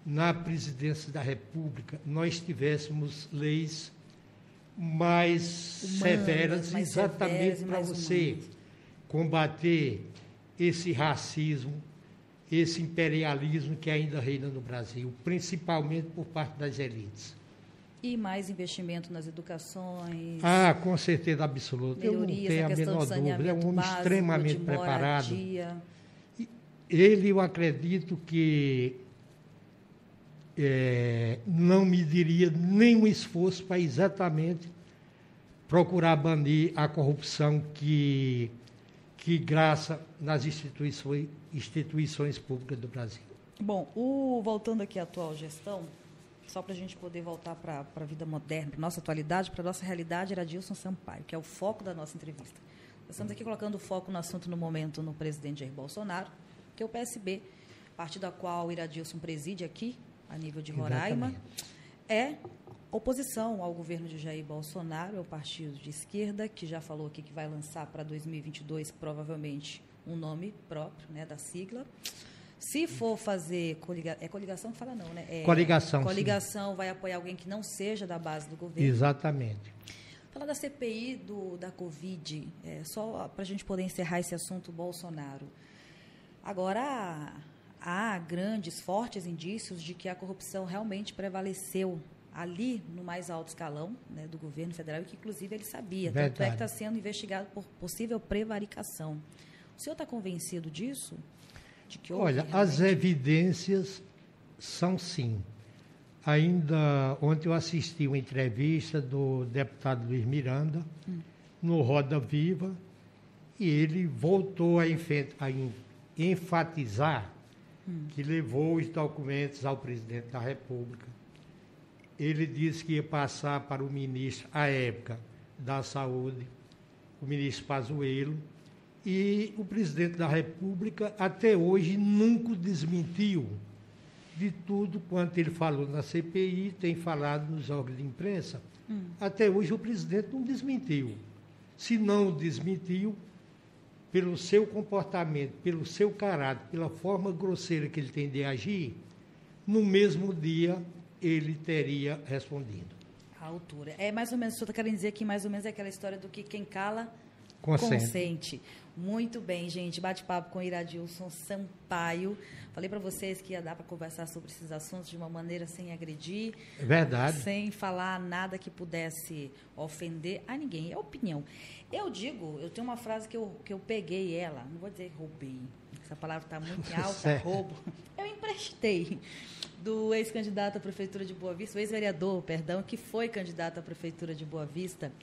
na presidência da República, nós tivéssemos leis mais humanas, severas, mais exatamente para você humanas. combater esse racismo, esse imperialismo que ainda reina no Brasil, principalmente por parte das elites.
E mais investimento nas educações.
Ah, com certeza absoluta. Eu não tenho a menor dúvida. É um homem extremamente preparado. Ele, eu acredito que é, não me diria nenhum esforço para exatamente procurar banir a corrupção que, que graça nas instituições, instituições públicas do Brasil.
Bom, o, voltando aqui à atual gestão, só para a gente poder voltar para a vida moderna, para a nossa atualidade, para a nossa realidade, era Dilson Sampaio, que é o foco da nossa entrevista. Nós estamos aqui colocando o foco no assunto no momento no presidente Jair Bolsonaro, que é o PSB, partido a qual o Iradilson preside aqui, a nível de Roraima, Exatamente. é oposição ao governo de Jair Bolsonaro, é o partido de esquerda, que já falou aqui que vai lançar para 2022 provavelmente um nome próprio né, da sigla. Se for fazer coligação, é coligação que fala não, né? É,
coligação.
Coligação sim. vai apoiar alguém que não seja da base do governo.
Exatamente.
Falar da CPI do, da Covid, é, só para a gente poder encerrar esse assunto Bolsonaro. Agora, há grandes, fortes indícios de que a corrupção realmente prevaleceu ali no mais alto escalão né, do governo federal, e que inclusive ele sabia. Verdade. Tanto é que está sendo investigado por possível prevaricação. O senhor está convencido disso?
De que Olha, realmente... as evidências são sim. Ainda ontem eu assisti uma entrevista do deputado Luiz Miranda hum. no Roda Viva e ele voltou a, a enfatizar hum. que levou os documentos ao presidente da República. Ele disse que ia passar para o ministro, à época, da Saúde, o ministro Pazuello, e o presidente da República até hoje nunca desmentiu de tudo quanto ele falou na CPI, tem falado nos órgãos de imprensa. Hum. Até hoje o presidente não desmentiu. Se não desmentiu, pelo seu comportamento, pelo seu caráter, pela forma grosseira que ele tem de agir, no mesmo dia ele teria respondido.
A altura. É mais ou menos, o senhor está querendo dizer que mais ou menos é aquela história do que quem cala consente. consente. Muito bem, gente. Bate-papo com Iradilson Sampaio. Falei para vocês que ia dar para conversar sobre esses assuntos de uma maneira sem agredir.
É verdade.
Sem falar nada que pudesse ofender a ninguém. É opinião. Eu digo, eu tenho uma frase que eu, que eu peguei ela, não vou dizer roubei, essa palavra está muito alta, roubo. Eu emprestei do ex-candidato à Prefeitura de Boa Vista, o ex-vereador, perdão, que foi candidato à Prefeitura de Boa Vista,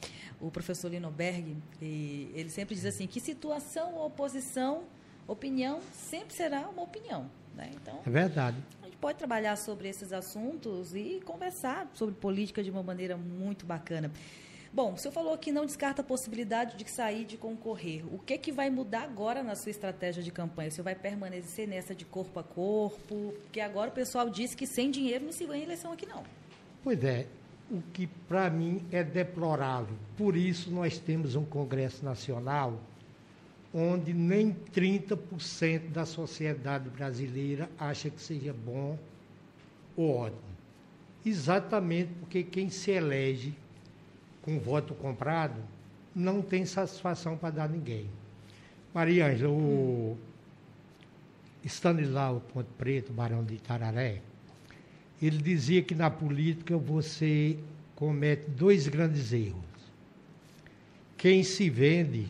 o professor Lino Berg, e ele sempre diz assim, que situação ou oposição, opinião, sempre será uma opinião. Né? Então,
é verdade.
A gente pode trabalhar sobre esses assuntos e conversar sobre política de uma maneira muito bacana. Bom, o senhor falou que não descarta a possibilidade de sair de concorrer. O que, que vai mudar agora na sua estratégia de campanha? O senhor vai permanecer nessa de corpo a corpo? Porque agora o pessoal disse que sem dinheiro não se ganha eleição aqui, não.
Pois é. O que para mim é deplorável. Por isso nós temos um Congresso Nacional onde nem 30% da sociedade brasileira acha que seja bom ou ótimo. Exatamente porque quem se elege com voto comprado, não tem satisfação para dar a ninguém. Maria Ângela, o Stanislau Ponte Preto, Barão de Itararé, ele dizia que na política você comete dois grandes erros. Quem se vende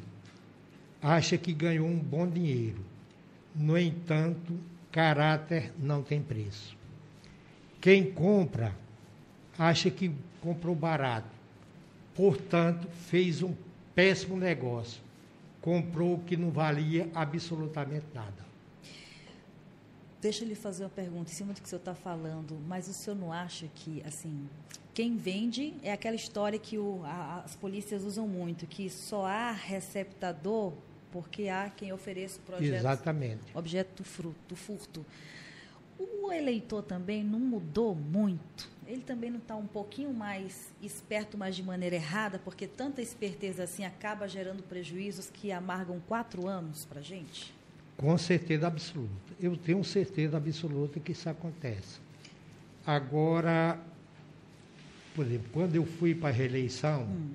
acha que ganhou um bom dinheiro. No entanto, caráter não tem preço. Quem compra acha que comprou barato Portanto, fez um péssimo negócio. Comprou o que não valia absolutamente nada.
Deixa eu lhe fazer uma pergunta em cima do que o senhor está falando, mas o senhor não acha que, assim, quem vende é aquela história que o, a, as polícias usam muito, que só há receptador porque há quem ofereça o projeto,
Exatamente.
objeto do, fruto, do furto. O eleitor também não mudou muito ele também não está um pouquinho mais esperto, mas de maneira errada, porque tanta esperteza assim acaba gerando prejuízos que amargam quatro anos para a gente?
Com certeza absoluta. Eu tenho certeza absoluta que isso acontece. Agora, por exemplo, quando eu fui para a reeleição, hum.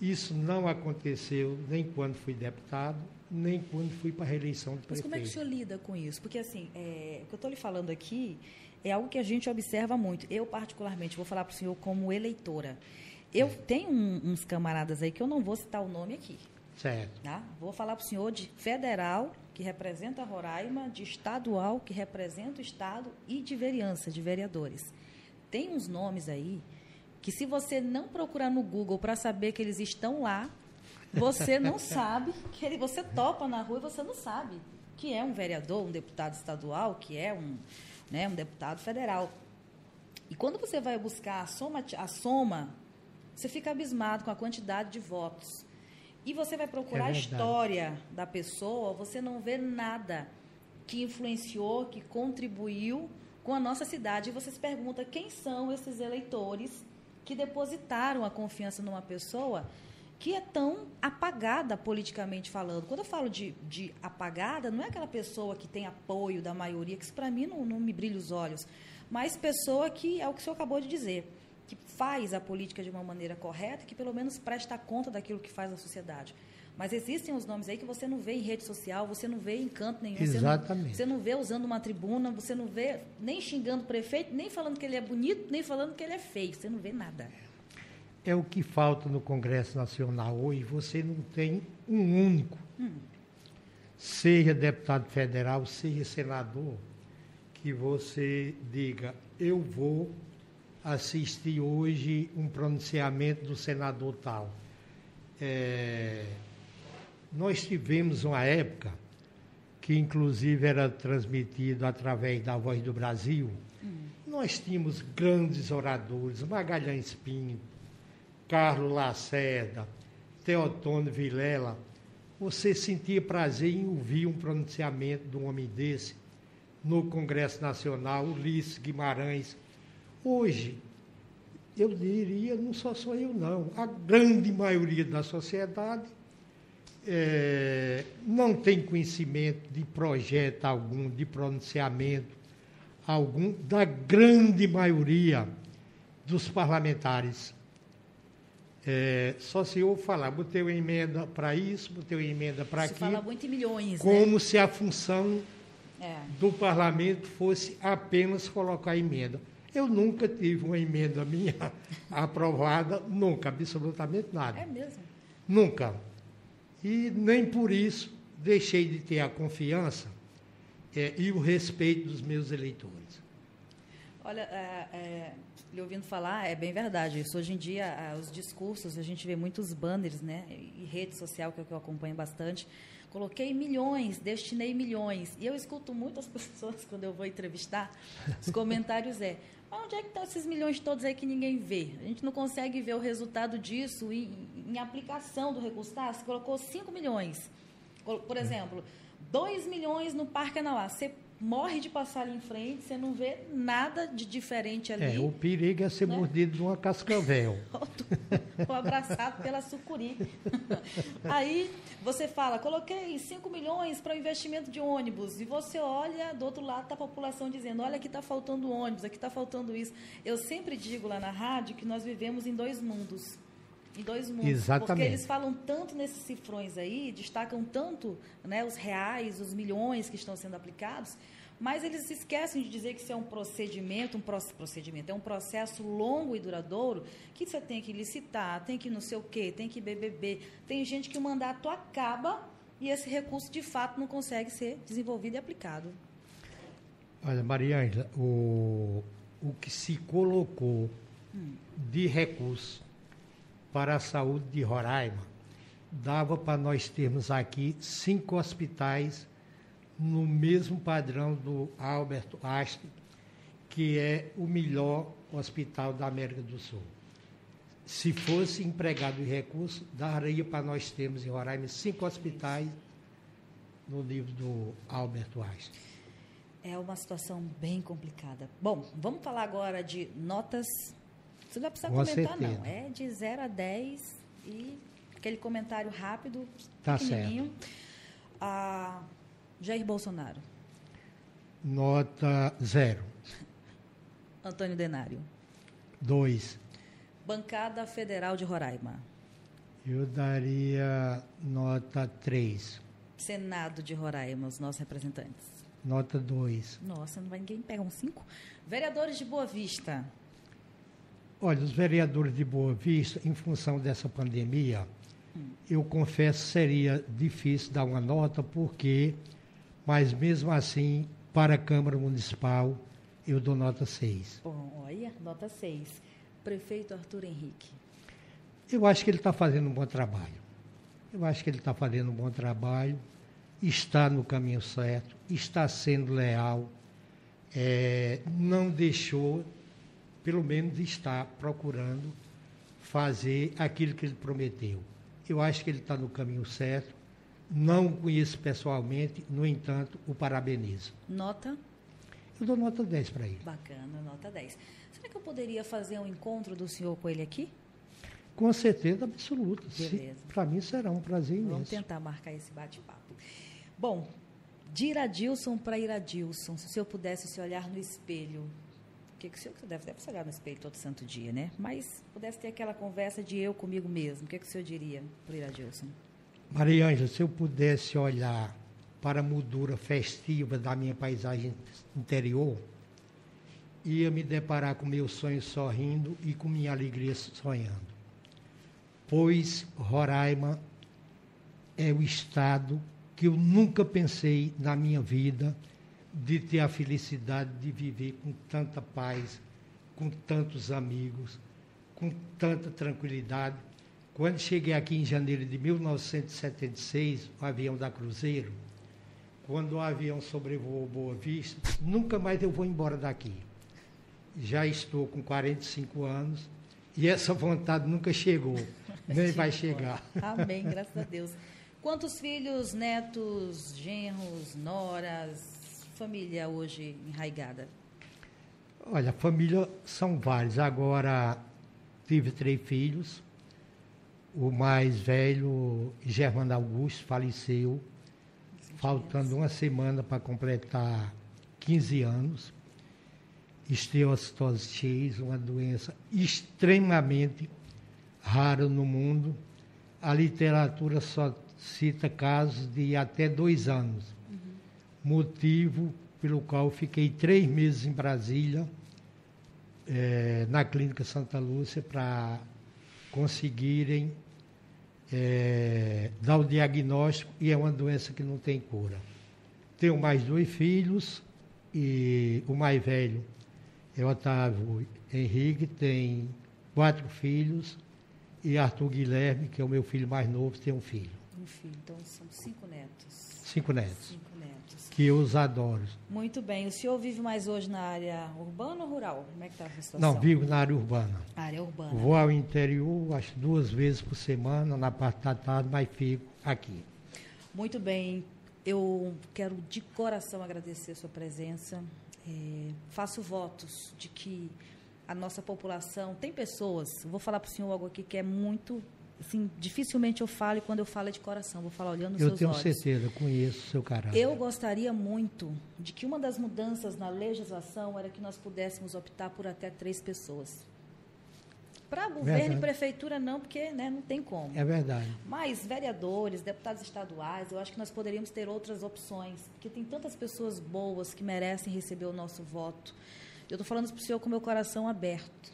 isso não aconteceu nem quando fui deputado, nem quando fui para a reeleição de prefeito.
Mas como é que o senhor lida com isso? Porque, assim, é, o que eu estou lhe falando aqui é algo que a gente observa muito. Eu, particularmente, vou falar para o senhor como eleitora. Eu tenho um, uns camaradas aí que eu não vou citar o nome aqui.
Certo.
Tá? Vou falar para o senhor de federal, que representa Roraima, de estadual, que representa o Estado, e de vereança, de vereadores. Tem uns nomes aí que, se você não procurar no Google para saber que eles estão lá, você não sabe, que ele, você topa na rua e você não sabe que é um vereador, um deputado estadual, que é um, né, um deputado federal. E quando você vai buscar a soma, a soma, você fica abismado com a quantidade de votos. E você vai procurar é a história da pessoa, você não vê nada que influenciou, que contribuiu com a nossa cidade. E você se pergunta quem são esses eleitores que depositaram a confiança numa pessoa que é tão apagada politicamente falando. Quando eu falo de, de apagada, não é aquela pessoa que tem apoio da maioria, que isso para mim não, não me brilha os olhos, mas pessoa que é o que o senhor acabou de dizer, que faz a política de uma maneira correta, que pelo menos presta conta daquilo que faz a sociedade. Mas existem os nomes aí que você não vê em rede social, você não vê em canto nenhum.
Exatamente.
Você não, você não vê usando uma tribuna, você não vê nem xingando o prefeito, nem falando que ele é bonito, nem falando que ele é feio. Você não vê nada
é o que falta no Congresso Nacional hoje. Você não tem um único, hum. seja deputado federal, seja senador, que você diga: eu vou assistir hoje um pronunciamento do senador tal. É, nós tivemos uma época que, inclusive, era transmitido através da Voz do Brasil. Hum. Nós tínhamos grandes oradores, Magalhães Pinto, Carlos Lacerda, Teotônio Vilela, você sentia prazer em ouvir um pronunciamento de um homem desse no Congresso Nacional, Ulisses Guimarães. Hoje, eu diria, não só sou eu não, a grande maioria da sociedade é, não tem conhecimento de projeto algum, de pronunciamento algum, da grande maioria dos parlamentares. É, só se eu falar, botei uma emenda para isso, botei uma emenda para aquilo.
fala muito em milhões,
Como
né?
se a função é. do parlamento fosse apenas colocar emenda. Eu nunca tive uma emenda minha aprovada, nunca, absolutamente nada.
É mesmo?
Nunca. E nem por isso deixei de ter a confiança é, e o respeito dos meus eleitores.
Olha, é, é lhe ouvindo falar, é bem verdade. Isso hoje em dia, os discursos, a gente vê muitos banners, né? E rede social, que é o que eu acompanho bastante. Coloquei milhões, destinei milhões. E eu escuto muitas pessoas, quando eu vou entrevistar, os comentários é, mas onde é que estão esses milhões todos aí que ninguém vê? A gente não consegue ver o resultado disso em, em aplicação do recurso. Tá, você colocou 5 milhões. Por exemplo, 2 milhões no Parque Anauá. Você morre de passar ali em frente, você não vê nada de diferente ali.
É, o perigo é ser né? mordido de uma cascavel.
Ou abraçado pela sucuri. Aí você fala, coloquei 5 milhões para o investimento de ônibus, e você olha, do outro lado está a população dizendo, olha, aqui está faltando ônibus, aqui está faltando isso. Eu sempre digo lá na rádio que nós vivemos em dois mundos em dois mundos.
Exatamente.
Porque eles falam tanto nesses cifrões aí, destacam tanto né, os reais, os milhões que estão sendo aplicados, mas eles esquecem de dizer que isso é um procedimento, um procedimento, é um processo longo e duradouro, que você tem que licitar, tem que não sei o quê, tem que BBB. Tem gente que o mandato acaba e esse recurso de fato não consegue ser desenvolvido e aplicado.
Olha, Maria Ângela, o, o que se colocou hum. de recurso para a saúde de Roraima, dava para nós termos aqui cinco hospitais no mesmo padrão do Albert Einstein, que é o melhor hospital da América do Sul. Se fosse empregado em recurso, daria para nós termos em Roraima cinco hospitais no nível do Albert Einstein.
É uma situação bem complicada. Bom, vamos falar agora de notas. Você não vai precisar
Com
comentar,
certeza.
não. É de 0 a 10 e aquele comentário rápido,
Tá
pequenininho. Ah, Jair Bolsonaro,
Nota zero.
Antônio Denário,
Dois.
Bancada Federal de Roraima,
Eu daria nota três.
Senado de Roraima, os nossos representantes.
Nota dois.
Nossa, não vai ninguém pegar um 5. Vereadores de Boa Vista,
Olha, os vereadores de Boa Vista, em função dessa pandemia, eu confesso seria difícil dar uma nota, porque, mas mesmo assim, para a Câmara Municipal, eu dou nota 6.
Bom, olha, nota 6. Prefeito Arthur Henrique.
Eu acho que ele está fazendo um bom trabalho. Eu acho que ele está fazendo um bom trabalho, está no caminho certo, está sendo leal, é, não deixou, pelo menos, estar procurando fazer aquilo que ele prometeu. Eu acho que ele está no caminho certo, não o conheço pessoalmente, no entanto, o parabenizo.
Nota
Eu dou nota 10 para ele.
bacana, nota 10. Será que eu poderia fazer um encontro do senhor com ele aqui?
Com certeza absoluta. Para mim será um prazer
Vamos
imenso.
tentar marcar esse bate-papo. Bom, de Iradilson para Iradilson, se o senhor pudesse se olhar no espelho, que, que o senhor deve, deve se olhar no espelho todo santo dia, né? Mas pudesse ter aquela conversa de eu comigo mesmo, o que, que o senhor diria para Iradilson?
Maria Ângela, se eu pudesse olhar para a moldura festiva da minha paisagem interior, ia me deparar com meus sonhos sorrindo e com minha alegria sonhando. Pois Roraima é o estado que eu nunca pensei na minha vida de ter a felicidade de viver com tanta paz, com tantos amigos, com tanta tranquilidade. Quando cheguei aqui em janeiro de 1976, o avião da Cruzeiro, quando o avião sobrevoou Boa Vista, nunca mais eu vou embora daqui. Já estou com 45 anos e essa vontade nunca chegou, nem vai chegar.
Amém, graças a Deus. Quantos filhos, netos, genros, noras, família hoje enraigada?
Olha, família são vários. Agora tive três filhos. O mais velho, Germano Augusto, faleceu, faltando uma semana para completar 15 anos. Esteocitose X, uma doença extremamente rara no mundo. A literatura só cita casos de até dois anos. Motivo pelo qual fiquei três meses em Brasília, eh, na Clínica Santa Lúcia, para conseguirem eh, dar o diagnóstico e é uma doença que não tem cura. Tenho mais dois filhos e o mais velho é Otávio Henrique, tem quatro filhos e Arthur Guilherme, que é o meu filho mais novo, tem um filho.
Um filho, então são cinco netos.
Cinco netos,
Cinco netos.
que eu os adoro.
Muito bem. O senhor vive mais hoje na área urbana ou rural? Como é que está essa situação?
Não, vivo na área urbana.
Área urbana.
Vou ao interior, acho duas vezes por semana, na parte da tarde, mas fico aqui.
Muito bem. Eu quero de coração agradecer a sua presença. É, faço votos de que a nossa população tem pessoas. Vou falar para o senhor algo aqui que é muito, assim, dificilmente eu falo e quando eu falo é de coração. Vou falar olhando nos
Eu
seus
tenho
olhos.
certeza, conheço o seu caráter.
Eu gostaria muito de que uma das mudanças na legislação era que nós pudéssemos optar por até três pessoas. Para governo e prefeitura não, porque né, não tem como.
É verdade.
Mas vereadores, deputados estaduais, eu acho que nós poderíamos ter outras opções, porque tem tantas pessoas boas que merecem receber o nosso voto. Eu estou falando para o senhor com o meu coração aberto.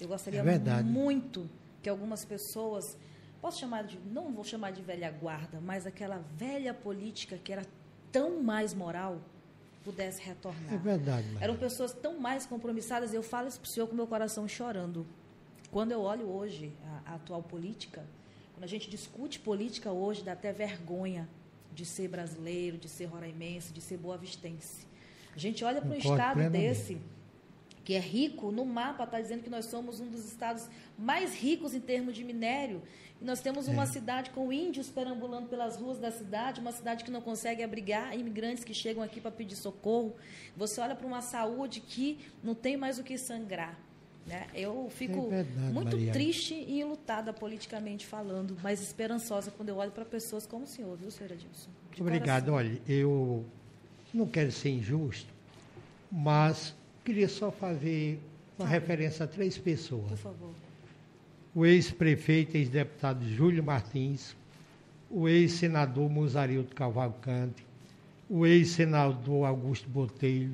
Eu gostaria
É
muito que algumas pessoas, posso chamar de, não vou chamar de velha guarda, mas aquela velha política que era tão mais moral, pudesse retornar.
É verdade, Maria.
Eram pessoas tão mais compromissadas. Eu falo isso para o senhor com meu coração chorando. Quando eu olho hoje a, a atual política, quando a gente discute política hoje, dá até vergonha de ser brasileiro, de ser roraimense, de ser boavistense. A gente olha para um estado
plenamente.
desse, que é rico, no mapa está dizendo que nós somos um dos estados mais ricos em termos de minério. E nós temos uma é. cidade com índios perambulando pelas ruas da cidade, uma cidade que não consegue abrigar imigrantes que chegam aqui para pedir socorro. Você olha para uma saúde que não tem mais o que sangrar. Né? Eu fico é verdade, muito triste e lutada politicamente falando, mas esperançosa quando eu olho para pessoas como o senhor, viu, senhor Edilson?
Muito obrigado. Olha, eu não quero ser injusto, mas queria só fazer uma referência a três pessoas.
Por favor.
O ex-prefeito e ex-deputado Júlio Martins, o ex-senador Mozarildo Cavalcante, o ex-senador Augusto Botelho,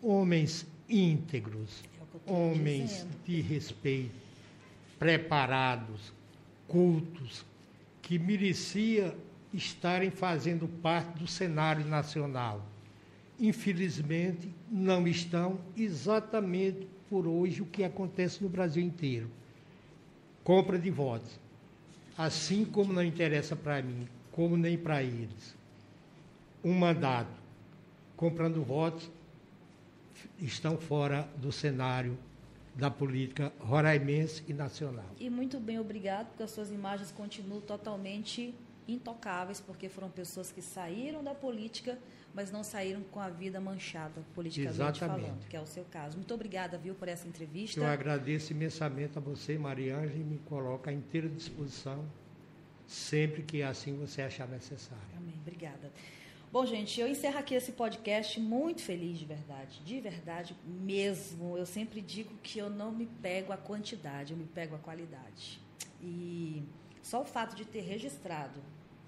homens íntegros, homens dizendo. de respeito, preparados, cultos, que merecia estarem fazendo parte do cenário nacional. Infelizmente, não estão exatamente por hoje o que acontece no Brasil inteiro. Compra de votos. Assim como não interessa para mim, como nem para eles. Um mandato comprando votos estão fora do cenário da política roraimense e nacional.
E muito bem, obrigado, porque as suas imagens continuam totalmente intocáveis, porque foram pessoas que saíram da política, mas não saíram com a vida manchada, politicamente Exatamente. falando, que é o seu caso. Muito obrigada, viu, por essa entrevista.
Eu agradeço imensamente a você, Mariângela, e me coloco à inteira disposição sempre que assim você achar necessário.
Amém. Obrigada. Bom, gente, eu encerro aqui esse podcast muito feliz de verdade, de verdade mesmo. Eu sempre digo que eu não me pego a quantidade, eu me pego a qualidade. E só o fato de ter registrado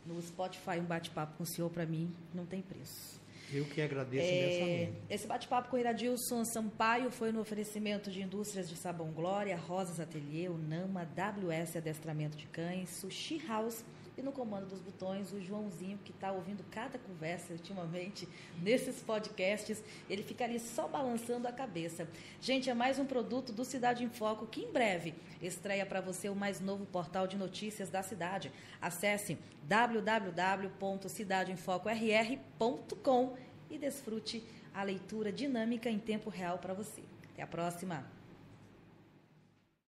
no Spotify um bate-papo com o senhor, para mim, não tem preço.
Eu que agradeço é, imensamente.
Esse bate-papo com o Iradilson Sampaio foi no oferecimento de Indústrias de Sabão Glória, Rosas Ateliê, Nama, WS Adestramento de Cães, Sushi House e no comando dos botões, o Joãozinho, que está ouvindo cada conversa ultimamente nesses podcasts, ele fica ali só balançando a cabeça. Gente, é mais um produto do Cidade em Foco que em breve estreia para você o mais novo portal de notícias da cidade. Acesse www.cidadeemfocorr.com e desfrute a leitura dinâmica em tempo real para você. Até a próxima!